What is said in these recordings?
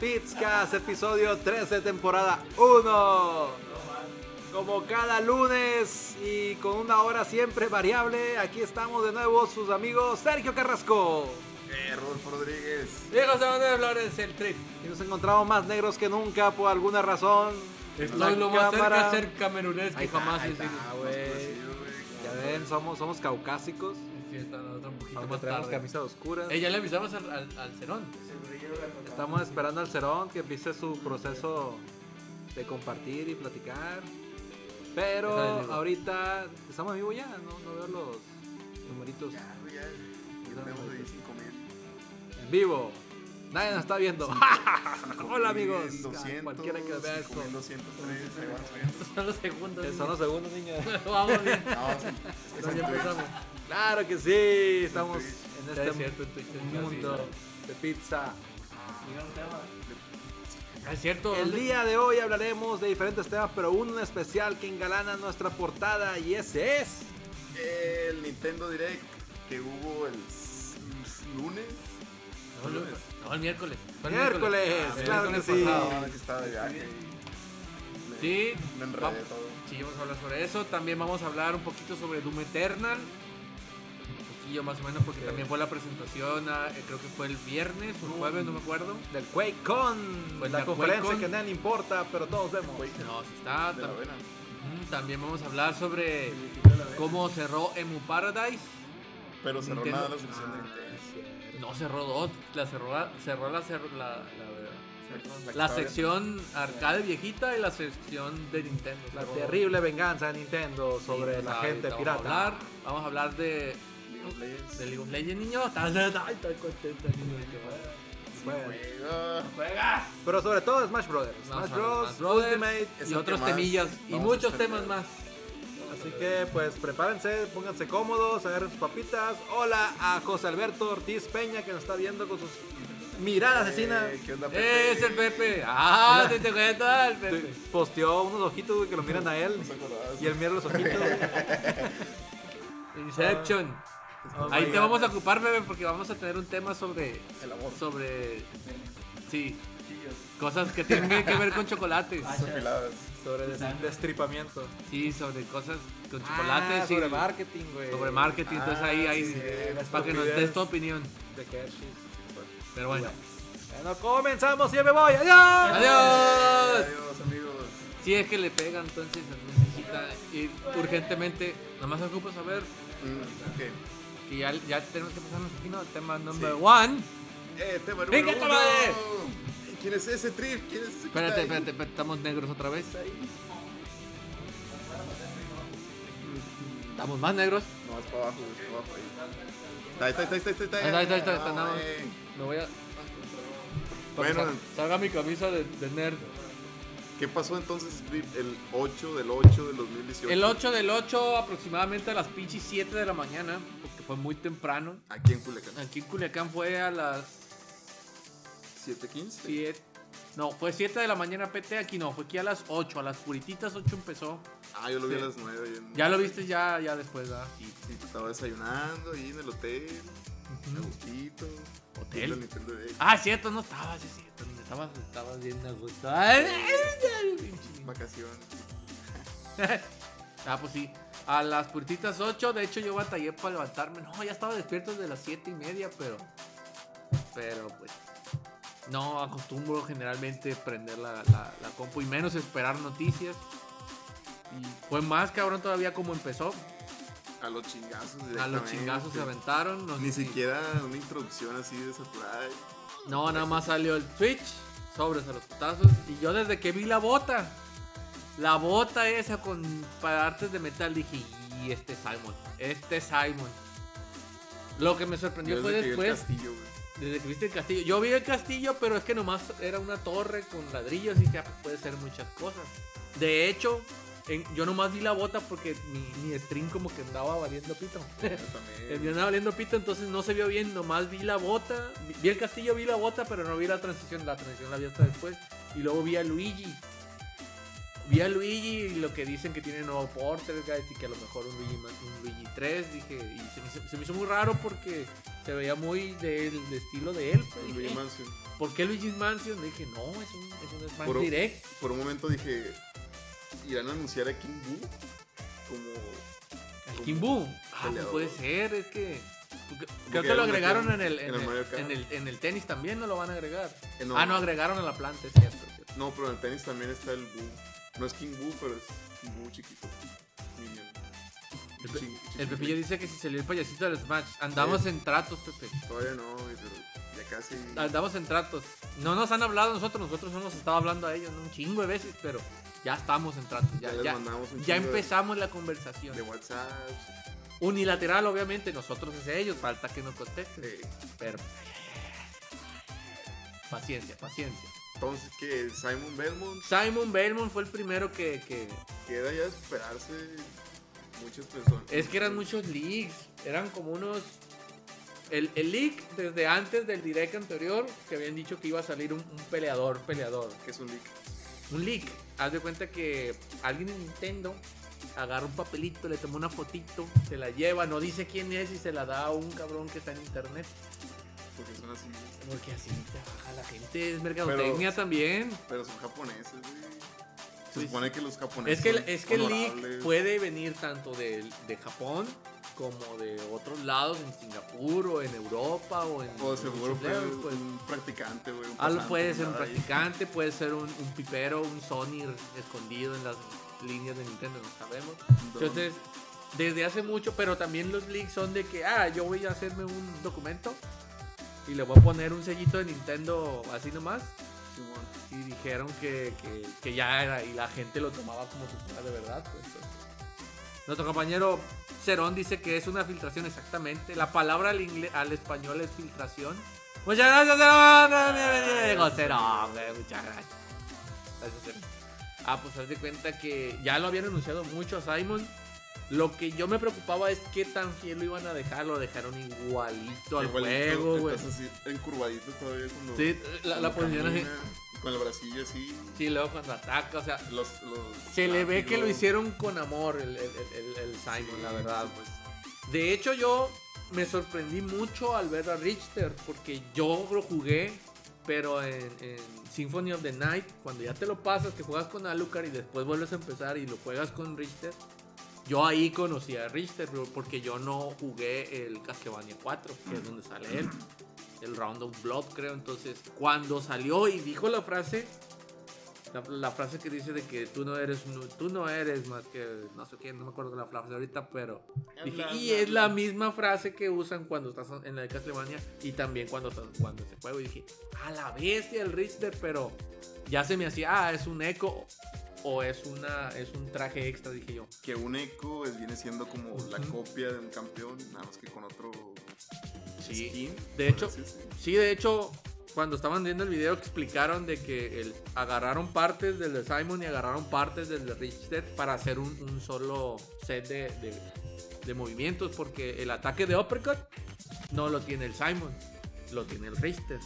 Pizcast, episodio 13, temporada 1. Como cada lunes y con una hora siempre variable, aquí estamos de nuevo sus amigos Sergio Carrasco. Eh, Rodolfo Rodríguez. Diego Sabater Flores, el trip. Y nos encontramos más negros que nunca por alguna razón. Estoy lo más cámara- cerca ser camerunés que está, jamás he sido. Ya ven, somos, somos caucásicos. Sí, está la otra un poquito Aunque más tenemos tarde. camisas oscuras. Eh, ya le avisamos al, al, al Cerón. Estamos esperando al Cerón que empiece su proceso de compartir y platicar. Pero ahorita estamos en vivo ya, no, no veo los numeritos Ya, ya. Ya tenemos ahí 5 mil. en vivo. Nadie nos está viendo. Hola amigos. 200, Cualquiera que vea esto. 203, ahí van subiendo. Estos son los segundos. Eh, Son los segundos, niños. Vamos bien. No, sí. No, ya empezamos. Claro que sí. Estamos en este es cierto, mundo de pizza. Ah, Es cierto. El día de hoy hablaremos de diferentes temas, pero uno en especial que engalana nuestra portada y ese es. El Nintendo Direct que hubo el lunes. No, el miércoles. El Miércoles, Ah, claro que miércoles sí. que estaba de viaje. Me- Sí, Me enredé va- todo. Sí, vamos a hablar sobre eso. También vamos a hablar un poquito sobre Doom Eternal. Poquillo más o menos, porque también fue la presentación, ah, eh, creo que fue el viernes o el jueves, no me acuerdo. Del QuakeCon, Pues la la conferencia QuakeCon. que a nadie importa, pero todos vemos. Quake. No, está. Tam- También vamos a hablar sobre cómo cerró Emu Paradise. Pero cerró Nintendo. nada la sección de Nintendo. No cerró dos, la cerró, la- cerró la, la, la- la sección arcade viejita y la sección de Nintendo. La terrible venganza de Nintendo sobre pues, la gente vamos pirata. A hablar, vamos a hablar de, League of Legends. de League of Legends, niño. Está, está, está, está contento el niño de que juega. Bueno, Juega. ¡Juega! pero sobre todo Smash Brothers. Smash Bros. Smash Brothers. Ultimate. Y otros temillas y muchos temas más. Así que pues prepárense, pónganse cómodos, agarren sus papitas. Hola a José Alberto Ortiz Peña que nos está viendo con sus miradas asesinas. Eh, ¿Qué onda, Pepe? Es el Pepe. Ah, te te cuenta el Pepe. Posteó unos ojitos güey, que lo miran a él y él mira los ojitos. güey. Inception. Oh Ahí te vamos a ocupar, bebé, porque vamos a tener un tema sobre. El amor. Sobre. Sí. Cosas que tienen que ver con chocolates. Afiladas. Sobre des- destripamiento. Sí, sobre cosas con Ah, chocolates. y sobre marketing, güey. sobre marketing. Entonces ahí, Ah, ahí. sí, para que nos des tu opinión. De Hershey's. Pero bueno. Bueno, comenzamos y ya me voy. ¡Adiós! ¡Adiós! Adiós, amigos. Si es que le pegan, entonces necesita ir urgentemente. Nada más ocupo saber Mm, ¿Qué? Que ya, ya tenemos que pasarnos aquí, ¿no? Tema number Sí. one. Eh, tema número Venga, uno. ¿Quién es ese trip? ¿Quién es ese Espérate, espérate, espérate, estamos negros otra vez. Estamos más negros. No, es para abajo, es para abajo ahí. Está, está, está, está, está, está. Ahí está, ahí está, ahí está, Ah, nada más. Me voy a. Bueno. Salga mi camisa de, de nerd. ¿Qué pasó entonces, Trip, el 8 del 8 del 2018? El 8 del 8, aproximadamente a las pinches 7 de la mañana, fue muy temprano. Aquí en Culiacán. Aquí en Culiacán fue a las 7.15. 7. No, fue 7 de la mañana PT, aquí no, fue aquí a las 8, a las purititas 8 empezó. Ah, yo lo vi Sí. a las 9. yo en- Ya lo viste ya, ya después, ¿verdad? Sí, sí, estaba desayunando ahí en el hotel. A gustito. ¿Hotel? Nintendo. Ah, cierto, no estabas, es cierto. Estabas, estabas bien a gusto. Vacaciones. ah, pues sí. A las purititas 8, de hecho yo batallé para levantarme. No, ya estaba despierto desde las 7 y media, pero. Pero pues. No acostumbro generalmente prender la, la, la compu y menos esperar noticias. Y fue más cabrón todavía como empezó. A los chingazos. A los chingazos se aventaron. no Ni sé si- siquiera una introducción así de supply. No, nada más salió el Twitch, sobres a los putazos. Y yo desde que vi la bota, la bota esa con partes de metal, dije, y este es Simon, este es Simon. Lo que me sorprendió fue desde que el después, castillo, desde que viste el castillo. Yo vi el castillo, pero es que nomás era una torre con ladrillos y ya puede ser muchas cosas. De hecho, en- yo nomás vi la bota porque mi, mi stream como que andaba valiendo pito. Yo andaba valiendo pito, entonces no se vio bien, nomás vi la bota, vi- vi el castillo, vi la bota, pero no vi la transición, la transición la vi hasta después. Y luego vi a Luigi. Vi a Luigi y lo que dicen que tiene nuevo Poltergeist y que a lo mejor un Luigi, más- un Luigi 3, dije, y se me, hizo, se me hizo muy raro porque se veía muy del de estilo de él. pues, dije, Luigi. Mansion. ¿por qué Luigi's Mansion? dije, no, es un, es un Puro- Direct. Por un momento dije, ¿irán a anunciar a King Boo? Como... El King Boo. Ah, pues peleador. puede ser, es que. Creo Porque que lo agregaron en el, en, en el en, el, en el tenis también, ¿no lo van a agregar? eh, no, Ah, no, agregaron a la planta, es cierto. es cierto. No, pero en el tenis también está el Boo. No es King Boo, pero es King Boo chiquito. Minion. El, Pe- Pepillo dice que si salió el payasito del Smash, andamos en tratos, Pepe. Todavía no, pero ya casi. Andamos en tratos. No nos han hablado nosotros, nosotros no nos estaba hablando a ellos un chingo de veces, pero ya estamos en tratos. Ya, Ya les ya, mandamos un ya de- empezamos la conversación. De WhatsApp. Unilateral, obviamente, nosotros es ellos, falta que nos contesten. eh, Pero. Paciencia, paciencia. entonces, que Simon Belmont Simon Belmont fue el primero que, que- queda ya esperarse muchas personas. Es que eran muchos leaks. Eran como unos. El, el leak desde antes del direct anterior que habían dicho que iba a salir un, un peleador, peleador. Que es un leak. Un leak. Haz de cuenta que alguien en Nintendo agarra un papelito, le toma una fotito, se la lleva, no dice quién es y se la da a un cabrón que está en internet. Porque son así. Porque así trabaja la gente, es mercadotecnia también. Pero son japoneses, güey. Se supone que los japoneses. Es que, son es que el leak puede venir tanto de, de Japón como de otros lados, en Singapur o en Europa o en... O seguro fue pues. un practicante, güey. Algo pasante, puede ser un nada ahí. practicante, puede ser un, un pipero, un Sony escondido en las líneas de Nintendo, no sabemos. Entonces, desde hace mucho, pero también los leaks son de que, ah, yo voy a hacerme un documento y le voy a poner un sellito de Nintendo así nomás. Y dijeron que, que- que ya era, y la gente lo tomaba como si fuera de verdad. pues, entonces. Nuestro compañero Cerón dice que es una filtración exactamente. La palabra al, ingle- al español es filtración. Muchas gracias, Cerón. Cerón. Muchas gracias. Gracias, Cerón. Ah, pues haz de cuenta que ya lo habían anunciado mucho a Simon. Lo que yo me preocupaba es qué tan fiel lo iban a dejar. Lo dejaron igualito al Igualito, juego, güey. Así encurvadito todavía cuando. Sí, la, la posición así. Con el bracillo así. Sí, luego cuando ataca, o sea, Los, los Se le ve que lo hicieron con amor el, el- el- el- el Simon, Sí, la verdad. sí, pues. De hecho, yo me sorprendí mucho al ver a Richter, porque yo lo jugué, pero en, en Symphony of the Night, cuando ya te lo pasas, que juegas con Alucard y después vuelves a empezar y lo juegas con Richter, yo ahí conocí a Richter, porque yo no jugué el Castlevania 4, que es donde sale él. El Round of Blood, creo. Entonces, cuando salió y dijo la frase, la, la frase que dice de que tú no eres nu- tú no eres más que no sé quién, no me acuerdo la frase ahorita, pero dije, y es la habla". misma frase que usan cuando estás en la de Castlevania y también cuando estás jugando ese juego. Y dije, a la bestia el Richter, pero ya se me hacía, ah, es un eco o es una es un traje extra, dije yo. Que un eco es- viene siendo como la copia de un campeón, nada más que con otro Sí. skin. De hecho. Sí, de hecho, cuando estaban viendo el video explicaron de que el- agarraron partes del de Simon y agarraron partes del de Richter para hacer un, un solo set de, de- de movimientos porque el ataque de Uppercut no lo tiene el Simon, lo tiene el Richter.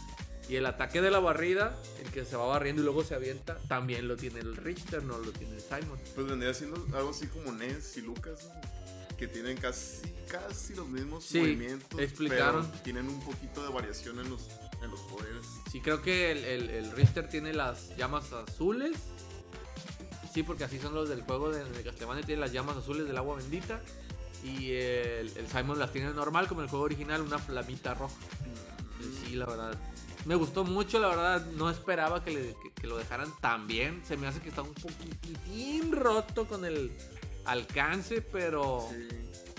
Y el ataque de la barrida, el que se va barriendo y luego se avienta, también lo tiene el Richter, no lo tiene el Simon. Pues vendría siendo algo así como Ness y Lucas, ¿no? que tienen casi, casi los mismos Sí, movimientos. explicaron. Pero tienen un poquito de variación en los, en los poderes. Sí, creo que el, el, el Richter tiene las llamas azules. Sí, porque así son los del juego de, de Castlevania. Tiene las llamas azules del agua bendita. Y el, el Simon las tiene normal, como el juego original, una flamita roja. Sí, la verdad. Me gustó mucho, la verdad. No esperaba que, le- que- que lo dejaran tan bien. Se me hace que está un poquitín roto con el alcance, pero Sí,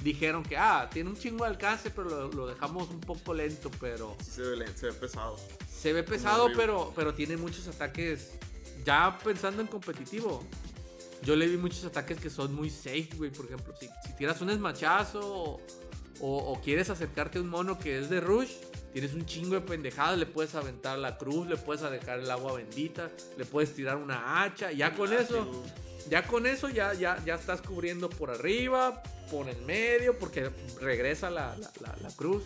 dijeron que, ah, tiene un chingo de alcance, pero lo, lo dejamos un poco lento, pero... sí se ve, len- se ve pesado. Se ve pesado, pero, pero tiene muchos ataques. Ya pensando en competitivo, yo le vi muchos ataques que son muy safe, güey. Por ejemplo, si, si tiras un esmachazo o, o- o quieres acercarte a un mono que es de Rush, tienes un chingo de pendejadas. Le puedes aventar la cruz, le puedes dejar el agua bendita, le puedes tirar una hacha. Ya con eso, ya con eso, ya, ya, ya estás cubriendo por arriba, por el medio, porque regresa la, la- la- la cruz.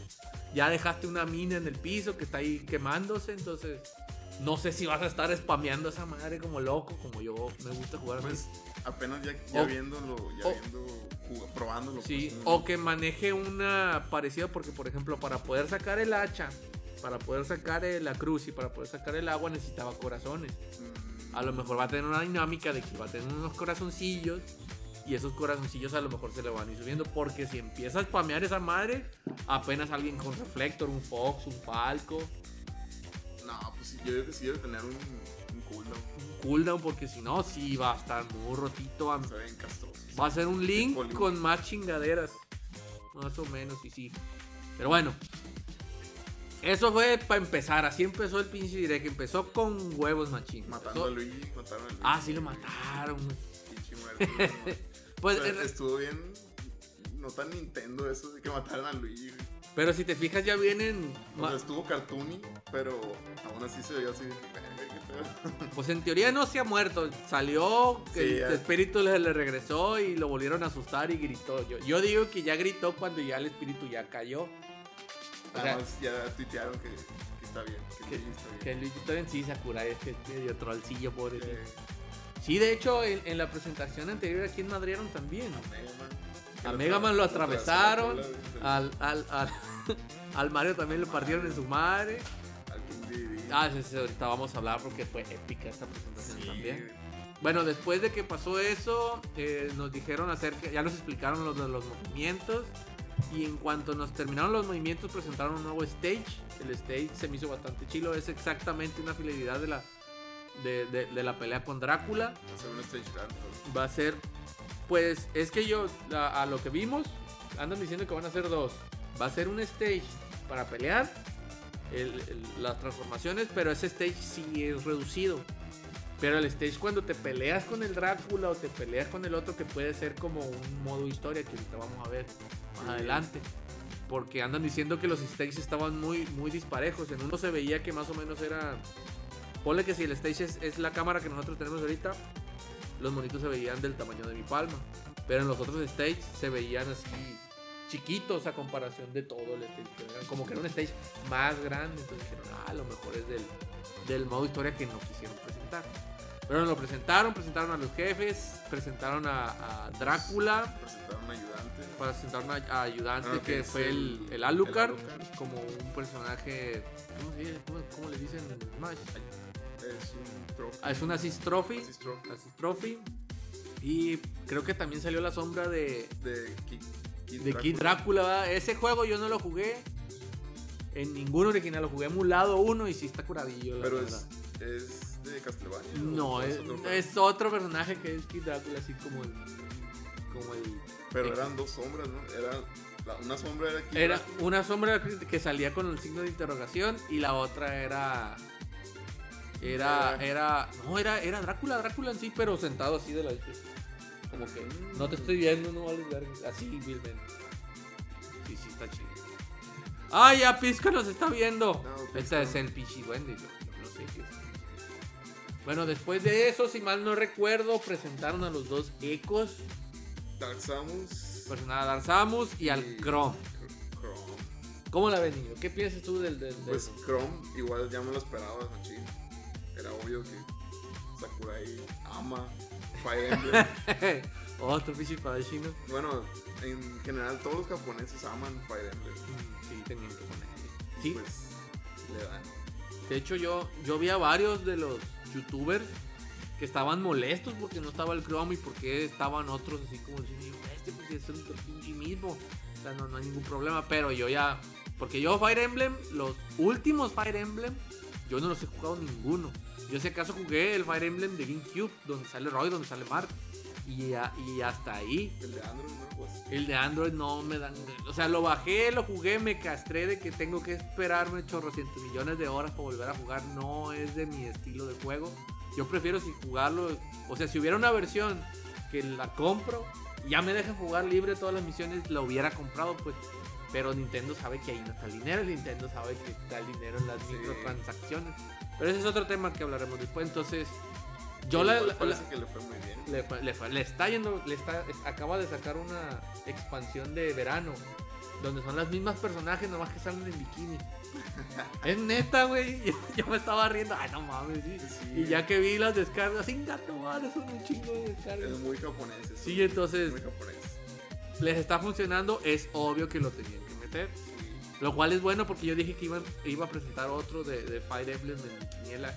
Ya dejaste una mina en el piso que está ahí quemándose, entonces no sé si vas a estar spameando esa madre como loco, como yo me gusta jugar. Pues apenas ya, ya O- viéndolo, ya o- viendo, probándolo. Sí, pues, o que maneje una parecida porque por ejemplo para poder sacar el hacha para poder sacar la cruz y para poder sacar el agua necesitaba corazones. Mm, A lo mejor va a tener una dinámica de que va a tener unos corazoncillos y esos corazoncillos a lo mejor se le van a ir subiendo porque si empieza a spamear esa madre, apenas alguien con reflector, un Fox, un Falco, No, pues yo creo que sí debe tener un, un cooldown. un cooldown porque si no, sí va a estar muy rotito. Va a ser un link con más chingaderas. Más o menos, y sí. Pero bueno. Eso fue para empezar. Así empezó el pinche direct. Empezó con huevos machín. Matando Empezó- a Luigi, mataron a Luigi. Ah, sí lo mataron. Pinche muerto. Pues, O sea, estuvo bien. No tan Nintendo eso de que mataran a Luigi. Pero si te fijas, ya vienen. O sea, estuvo cartoony, pero aún así se veía así. Pues en teoría no se ha muerto. Salió, Sí, el ya. espíritu le, le regresó y lo volvieron a asustar y gritó. Yo, yo digo que ya gritó cuando ya el espíritu ya cayó. O sea, ya tuitearon que, que está bien, que, que, Luigi está bien. que Luigi todavía sí Sakurai es que es medio trollcillo, pobrecito. Eh, Sí, de hecho, en, en la presentación anterior aquí en Madrid también. Man. A Mega Man lo atravesaron, Al, al, al, al Mario también le partieron en su madre. Ah, sí, sí, ahorita vamos a hablar porque fue épica esta presentación Sí, también. Bueno, después de que pasó eso, eh, nos dijeron acerca, ya nos explicaron los, los movimientos. Y en cuanto nos terminaron los movimientos, presentaron un nuevo stage. El stage se me hizo bastante chilo. Es exactamente una fidelidad de la, de, de- de la pelea con Drácula. Va a ser un stage grande. Va a ser, pues, es que yo, a, a lo que vimos, andan diciendo que van a ser dos. Va a ser un stage para pelear, el- el- las transformaciones, pero ese stage sí es reducido. Pero el stage cuando te peleas con el Drácula o te peleas con el otro que puede ser como un modo historia que ahorita vamos a ver más Sí. adelante. Porque andan diciendo que los stages estaban muy, muy disparejos. En uno se veía que más o menos era... Ponle que si el stage es, es la cámara que nosotros tenemos ahorita, los monitos se veían del tamaño de mi palma. Pero en los otros stages se veían así chiquitos a comparación de todo el stage. Como que era un stage más grande. Entonces dijeron, ah, a lo mejor es del, del modo historia que no quisieron presentar. Pero lo presentaron, presentaron a los jefes, presentaron a, a Drácula, Presentaron un ayudante. presentaron a, a Ayudante Ah, que fue el, el- el Alucard, el Alucard. como un personaje, ¿cómo, se dice? ¿Cómo- cómo le dicen en Smash? Es un trophy. Ah, es un Assist Trophy. Assist trophy. Assist Trophy. Y creo que también salió la sombra de, De Kid, Kid de Kid Drácula. ¿verdad? Ese juego yo no lo jugué en ningún original, lo jugué emulado uno y sí está curadillo. la Pero verdad. es, es de Castlevania. No, ¿o es, otro es otro personaje que es Kid Drácula, así como el. Como el. Pero ex- eran dos sombras, ¿no? Era, la- una sombra era Kid Era Drácula. una sombra que salía con el signo de interrogación y la otra era. Era. Era-. No, era, era Drácula, Drácula en sí, pero sentado así de la. Como que. No te estoy viendo, no verga", Así, vilmente. Sí, sí, está chido. ¡Ay, ya Pisco nos está viendo! No, este es el pichi yo no sé qué es. Bueno, después de eso, si mal no recuerdo, presentaron a los dos Ecos. Dark Samus. Presentaron a Dark Samus y al Chrome. Chrome. ¿Cómo la ven, niño? ¿Qué piensas tú del, del, del- Pues Chrome, igual ya me lo esperaba, machín. Era obvio que Sakurai ama Fire Emblem. Otro pinche espadachino. bueno, en general todos los japoneses aman Fire Emblem. Sí, tenían que ponerle. Sí, Pues le dan. de hecho yo, yo vi a varios de los youtubers que estaban molestos porque no estaba el Chrome y porque estaban otros así como diciendo, este pues es el pinche mismo. O sea, no, no hay ningún problema, pero yo ya... Porque yo Fire Emblem, los últimos Fire Emblem, yo no los he jugado ninguno. Yo si acaso jugué el Fire Emblem de GameCube, donde sale Roy, donde sale Mark. Y, a- y hasta ahí. El de Android, ¿no? Pues El de Android no me dan. O sea, lo bajé, lo jugué, me castré de que tengo que esperarme chorrocientos millones de horas para volver a jugar. No es de mi estilo de juego. Yo prefiero si jugarlo. O sea, si hubiera una versión que la compro ya me dejan jugar libre todas las misiones, la hubiera comprado, pues. Pero Nintendo sabe que ahí no está el dinero. Nintendo sabe que está el dinero en las Sí. microtransacciones. Pero ese es otro tema que hablaremos después. Entonces, yo la, igual la- parece la- que le fue muy bien. le, fue- le fue- le está yendo, le está, es- acaba de sacar una expansión de verano, donde son las mismas personajes, nomás que salen en bikini. es neta, güey. Yo, yo me estaba riendo, ay, no mames, sí. Sí. Y ya que vi las descargas, sin gato, madre, son un chingo de descargas. Es muy japonés. eso. Sí, entonces Muy japonés. Les está funcionando, es obvio que lo tenían que meter. Lo cual es bueno porque yo dije que iba, iba a presentar otro de, de Fire Emblem en Quiniela.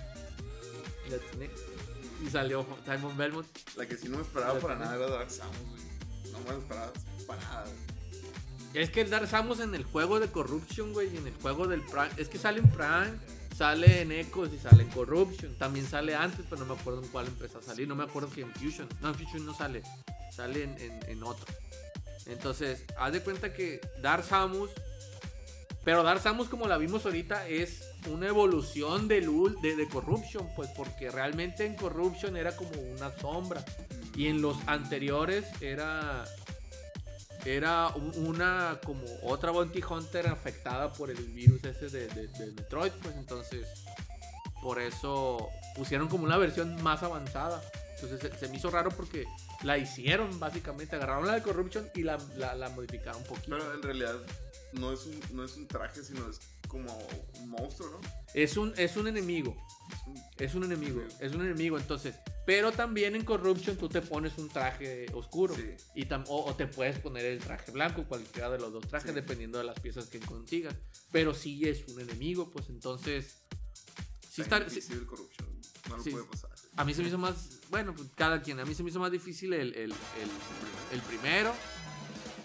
Y salió Simon Belmont. La que sí no me esperaba para nada era Dark Samus, güey. No me esperaba para nada. Es que el Dark Samus en el juego de Corruption, güey, y en el juego del Prime. Es que sale en Prime, sale en Echoes y sale en Corruption. También sale antes, pero no me acuerdo en cuál empezó a salir. No me acuerdo si en Fusion. No, en Fusion no sale. Sale en, en- en otro. Entonces, haz de cuenta que Dark Samus. Pero Dark Samus, como la vimos ahorita, es una evolución ul- de, de Corruption. Pues porque realmente en Corruption era como una sombra. Y en los anteriores era era un- una como otra Bounty Hunter afectada por el virus ese de, de- de Metroid, pues entonces por eso pusieron como una versión más avanzada. Entonces se, se me hizo raro porque la hicieron básicamente, agarraron la de Corruption y la, la- la modificaron un poquito. Pero en realidad no es un, no es un traje, sino es como un monstruo, ¿no? Es un, es un enemigo, Es un- enemigo, es un enemigo entonces. Pero también en Corruption tú te pones un traje oscuro. Sí. Y tam- o, o te puedes poner el traje blanco, cualquiera de los dos trajes, Sí. dependiendo de las piezas que consigas. Pero sí es un enemigo, pues entonces. Sí está está, difícil el corruption. No lo Sí. puede pasar. A mí se me hizo más. Bueno, pues cada quien. A mí se me hizo más difícil el, el- el- el primero.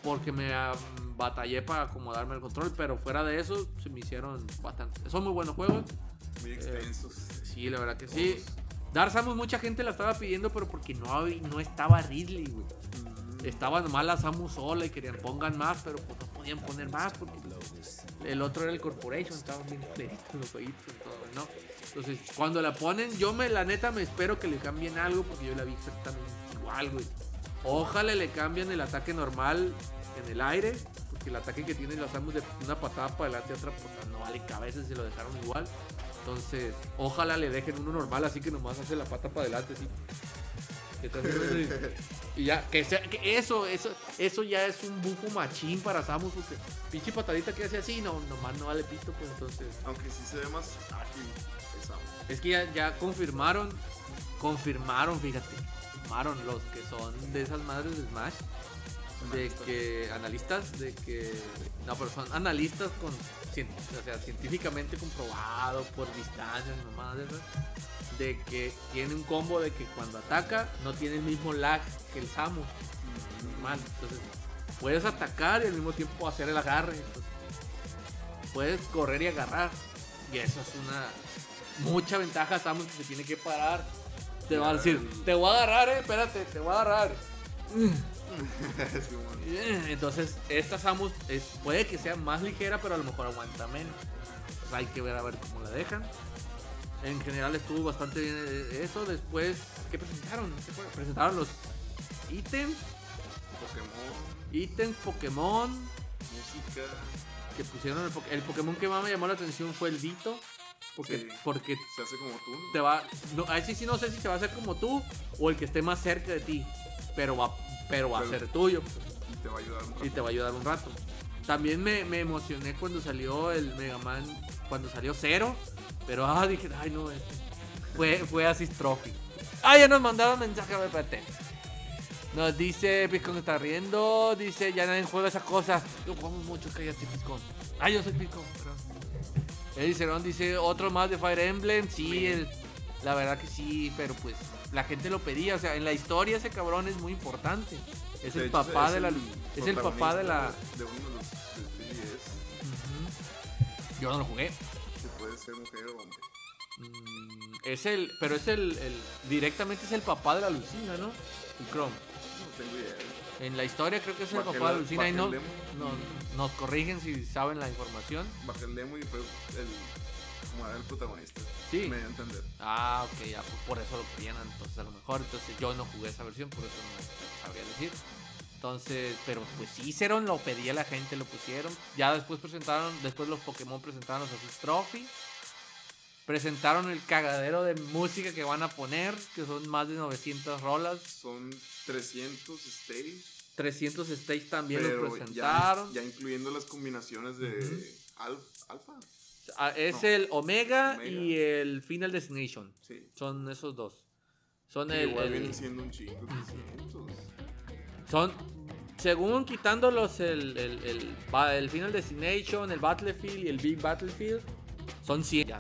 Porque me ah, batallé para acomodarme el control. Pero fuera de eso, se me hicieron bastante. Son muy buenos juegos. Muy extensos. Sí, la verdad que sí. Dark Samus, mucha gente la estaba pidiendo, pero porque no, no estaba Ridley, güey. Estaba nomás la Samus sola y querían pongan más, pero pues no podían poner más porque el otro era el Corporation, estaban bien claritos los jueguitos y todo, ¿no? Entonces, cuando la ponen, yo me, la neta, me espero que le cambien algo porque yo la vi exactamente igual, güey. Ojalá le cambien el ataque normal en el aire, porque el ataque que tiene la Samus de una patada para adelante y otra, pues no vale cabeza si lo dejaron igual. Entonces, ojalá le dejen uno normal, así que nomás hace la pata para adelante, así. Y ya, que, sea, que eso, eso, eso ya es un bufo machín para Samus, porque pinche patadita que hace así, no, nomás no vale pito, pues entonces. Aunque sí se ve más ágil esa. Es que ya, ya confirmaron, confirmaron, fíjate, confirmaron los que son de esas madres de Smash, de que, analistas, de que, no, pero son analistas con, o sea, científicamente comprobado por distancias, nomás de esas, de que tiene un combo de que cuando ataca no tiene el mismo lag que el Samus normal. Entonces, puedes atacar y al mismo tiempo hacer el agarre. entonces, puedes correr y agarrar. Y eso es una mucha ventaja. Samus que se tiene que parar. Te va a decir, te voy a agarrar, eh, espérate, te voy a agarrar. Entonces, esta Samus es, puede que sea más ligera, pero a lo mejor aguanta menos. Pues hay que ver a ver cómo la dejan. En general estuvo bastante bien eh, eso. Después, ¿qué presentaron? Presentaron los ítems, Pokémon, ítems Pokémon. música. que pusieron el, po- el Pokémon que más me llamó la atención fue el Dito. Porque, Sí. porque Se hace como tú, ¿no? te va. No, a ese sí no sé si se va a hacer como tú o el que esté más cerca de ti. Pero va, pero va a ser tuyo. Y te va a ayudar un Y rato. te va a ayudar un rato. También me, me emocioné cuando salió el Mega Man. Cuando salió cero. Pero ah, dije, ay no, este. Fue, fue Assist Trophy. Ah, ya nos mandaron mensaje, espérate. Nos dice Piscón está riendo. Dice, ya nadie juega esas cosas. Yo jugamos mucho, cállate, Piscón. Ah, yo soy Piscón. Eddie Cerón dice, otro más de Fire Emblem. Sí, el- la verdad que sí, pero pues la gente lo pedía. O sea, en la historia ese cabrón es muy importante. Es De el hecho, papá es de la. el Es el papá de la. De uno de los de 3DS. Ujú. Yo no lo jugué. Que puede ser mujer o hombre. Mm, es el. Pero es el, el- Directamente es el papá de la Lucina, ¿no? El Chrome. No tengo idea. En la historia creo que es el papá de la- Lucina y no, no- nos corrigen si saben la información. Bajé el demo y fue el. El protagonista. Sí. Me dio a entender. Ah, ok, ya, pues por eso lo querían entonces a lo mejor. Entonces yo no jugué esa versión, por eso no sabría decir. Entonces, pero pues sí hicieron, lo pedía la gente, lo pusieron. Ya después presentaron, después los Pokémon presentaron los Asus Trophy. Presentaron el cagadero de música que van a poner, que son más de 900 rolas. Son 300 stage. 300 stage también lo pero presentaron. ya, ya incluyendo las combinaciones de Ujú. al- alfa. Ah, es no. el Omega, Omega. y el Final Destination. Sí. Son esos dos. Son el, igual el- vienen siendo un chingo. 300. Son Según quitándolos el, el, el, el Final Destination, el Battlefield y el Big Battlefield, son 100.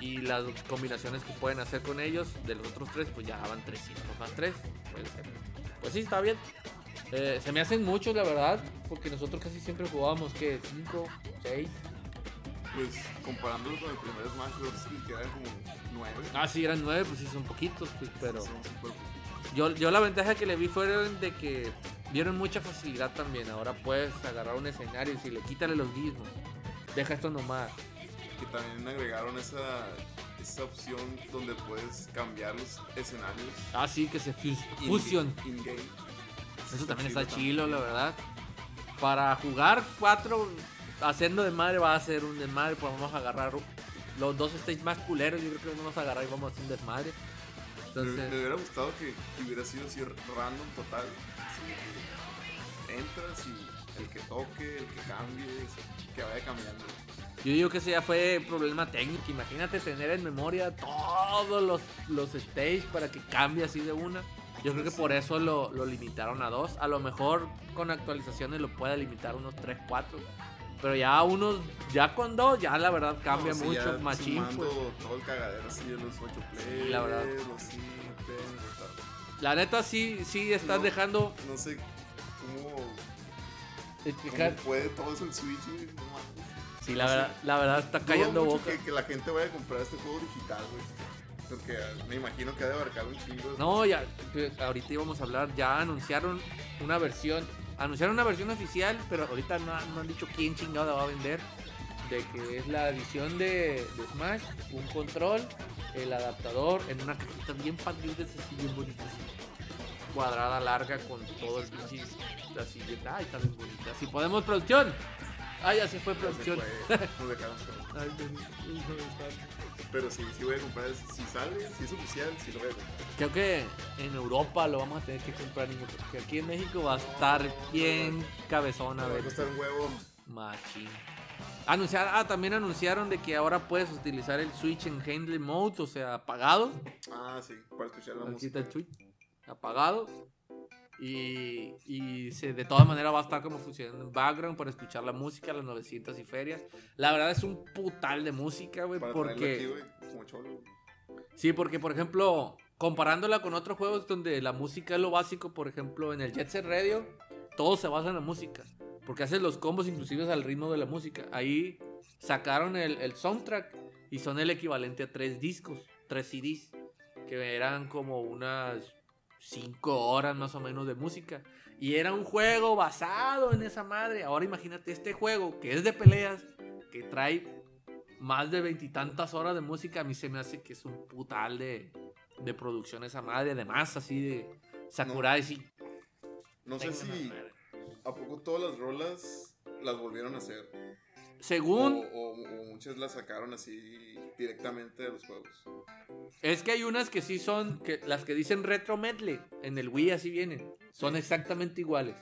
Y las combinaciones que pueden hacer con ellos, de los otros tres, pues ya van 300 más 3. Puede ser. Pues sí, está bien. Eh, se me hacen muchos, la verdad, porque nosotros casi siempre jugábamos, que 5, 6. Pues comparándolo con el primer Smash Bros. que eran como 9. Ah, sí, eran 9, pues sí, son poquitos, pues, pero... Son Yo, yo la ventaja que le vi fue de que dieron mucha facilidad también. Ahora puedes agarrar un escenario y si le quítale los gizmos, deja esto nomás. que también agregaron esa, esa opción donde puedes cambiar los escenarios. Ah, sí, que se fus- in- fusion. In-game. Eso también está también. chilo, la verdad. Para jugar cuatro, haciendo de madre va a ser un desmadre, pues vamos a agarrar los dos stages más culeros. Yo creo que vamos a agarrar y vamos a hacer un desmadre. Me, me Entonces, hubiera gustado que, que hubiera sido así random total. Así que entras y el que toque, el que cambie, que vaya cambiando. yo digo que ese ya fue problema técnico. Imagínate tener en memoria todos los, los stages para que cambie así de una. Yo creo que por eso lo, lo limitaron a dos. A lo mejor con actualizaciones lo puede limitar unos 3, 4. Pero ya unos, ya con dos, ya la verdad cambia No, sí, mucho, machín. Pues. todo el cagadero así de los 8 players, la verdad. los simples, o sea, La neta sí, sí estás No. dejando no sé cómo, cómo puede todo eso el Switch, güey, no mames. Sí, la verdad, la verdad está cayendo boca. Que, que la gente vaya a comprar este juego digital, güey. Porque me imagino que ha de abarcar un chingo. No, ya, ahorita íbamos a hablar, ya anunciaron una versión, anunciaron una versión oficial, pero ahorita no, han dicho quién chingado la va a vender, de que es la edición de, Smash, un control, el adaptador, en una cajita bien padrita, así bien bonita, así, cuadrada, larga, con todo el pinche, así, ay, está bien bonita. Si podemos, producción. Ah, ya se fue Ya se producción. fue, nos. Ay. Pero sí, sí voy a comprar. Si sale, si es oficial, sí lo voy a comprar. Creo que en Europa lo vamos a tener que comprar, niño, porque aquí en México va a estar bien cabezón a Me va a ver. costar un huevo. Machín. Anunciar, ah, también anunciaron de que ahora puedes utilizar el Switch en handle mode, o sea, apagado. Ah, sí, para escuchar la Aquí música. está el Switch. Apagado. Y, y se, de todas maneras va a estar como funcionando en background para escuchar la música, las 900 y ferias. La verdad es un putal de música, güey, porque... aquí, güey, como cholo. Sí, porque por ejemplo, comparándola con otros juegos donde la música es lo básico, por ejemplo, en el Jet Set Radio, todo se basa en la música. Porque haces los combos inclusive al ritmo de la música. Ahí sacaron el, el soundtrack y son el equivalente a tres discos, tres CDs, que eran como unas cinco horas más o menos de música. Y era un juego basado en esa madre. Ahora imagínate este juego que es de peleas, que trae más de veintitantas horas de música, a mí se me hace que es un putal de, de producción esa madre. Además, así de Sakurai, sí. No sé si. ¿A poco todas las rolas las volvieron a hacer? Según, O, o- o muchas las sacaron así directamente de los juegos. es que hay unas que sí son, que las que dicen retro medley, en el Wii así vienen, son exactamente iguales.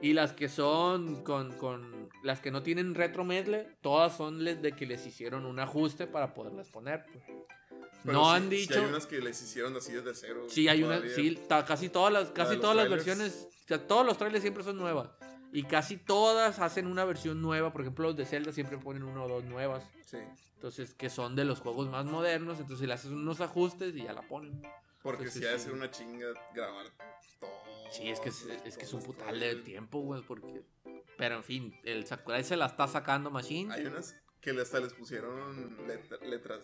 Y las que son con, con las que no tienen retro medley, todas son les- de que les hicieron un ajuste para poderlas poner. pues. No sí- han sí dicho. hay unas que les hicieron así desde cero. Sí, hay una, todavía. sí, ta- casi todas las, casi los todas las versiones, o sea, todos los trailers siempre son nuevas. Y casi todas hacen una versión nueva, por ejemplo los de Zelda siempre ponen una o dos nuevas. Sí. Entonces, que son de los juegos más modernos, entonces le haces unos ajustes y ya la ponen. Porque Entonces, si ha de ser una chinga grabar todo. Sí, es que es, es que es un putal de tiempo, güey, porque... Pero en fin, el Sakurai se la está sacando Machine. Hay unas que hasta les pusieron let- letras.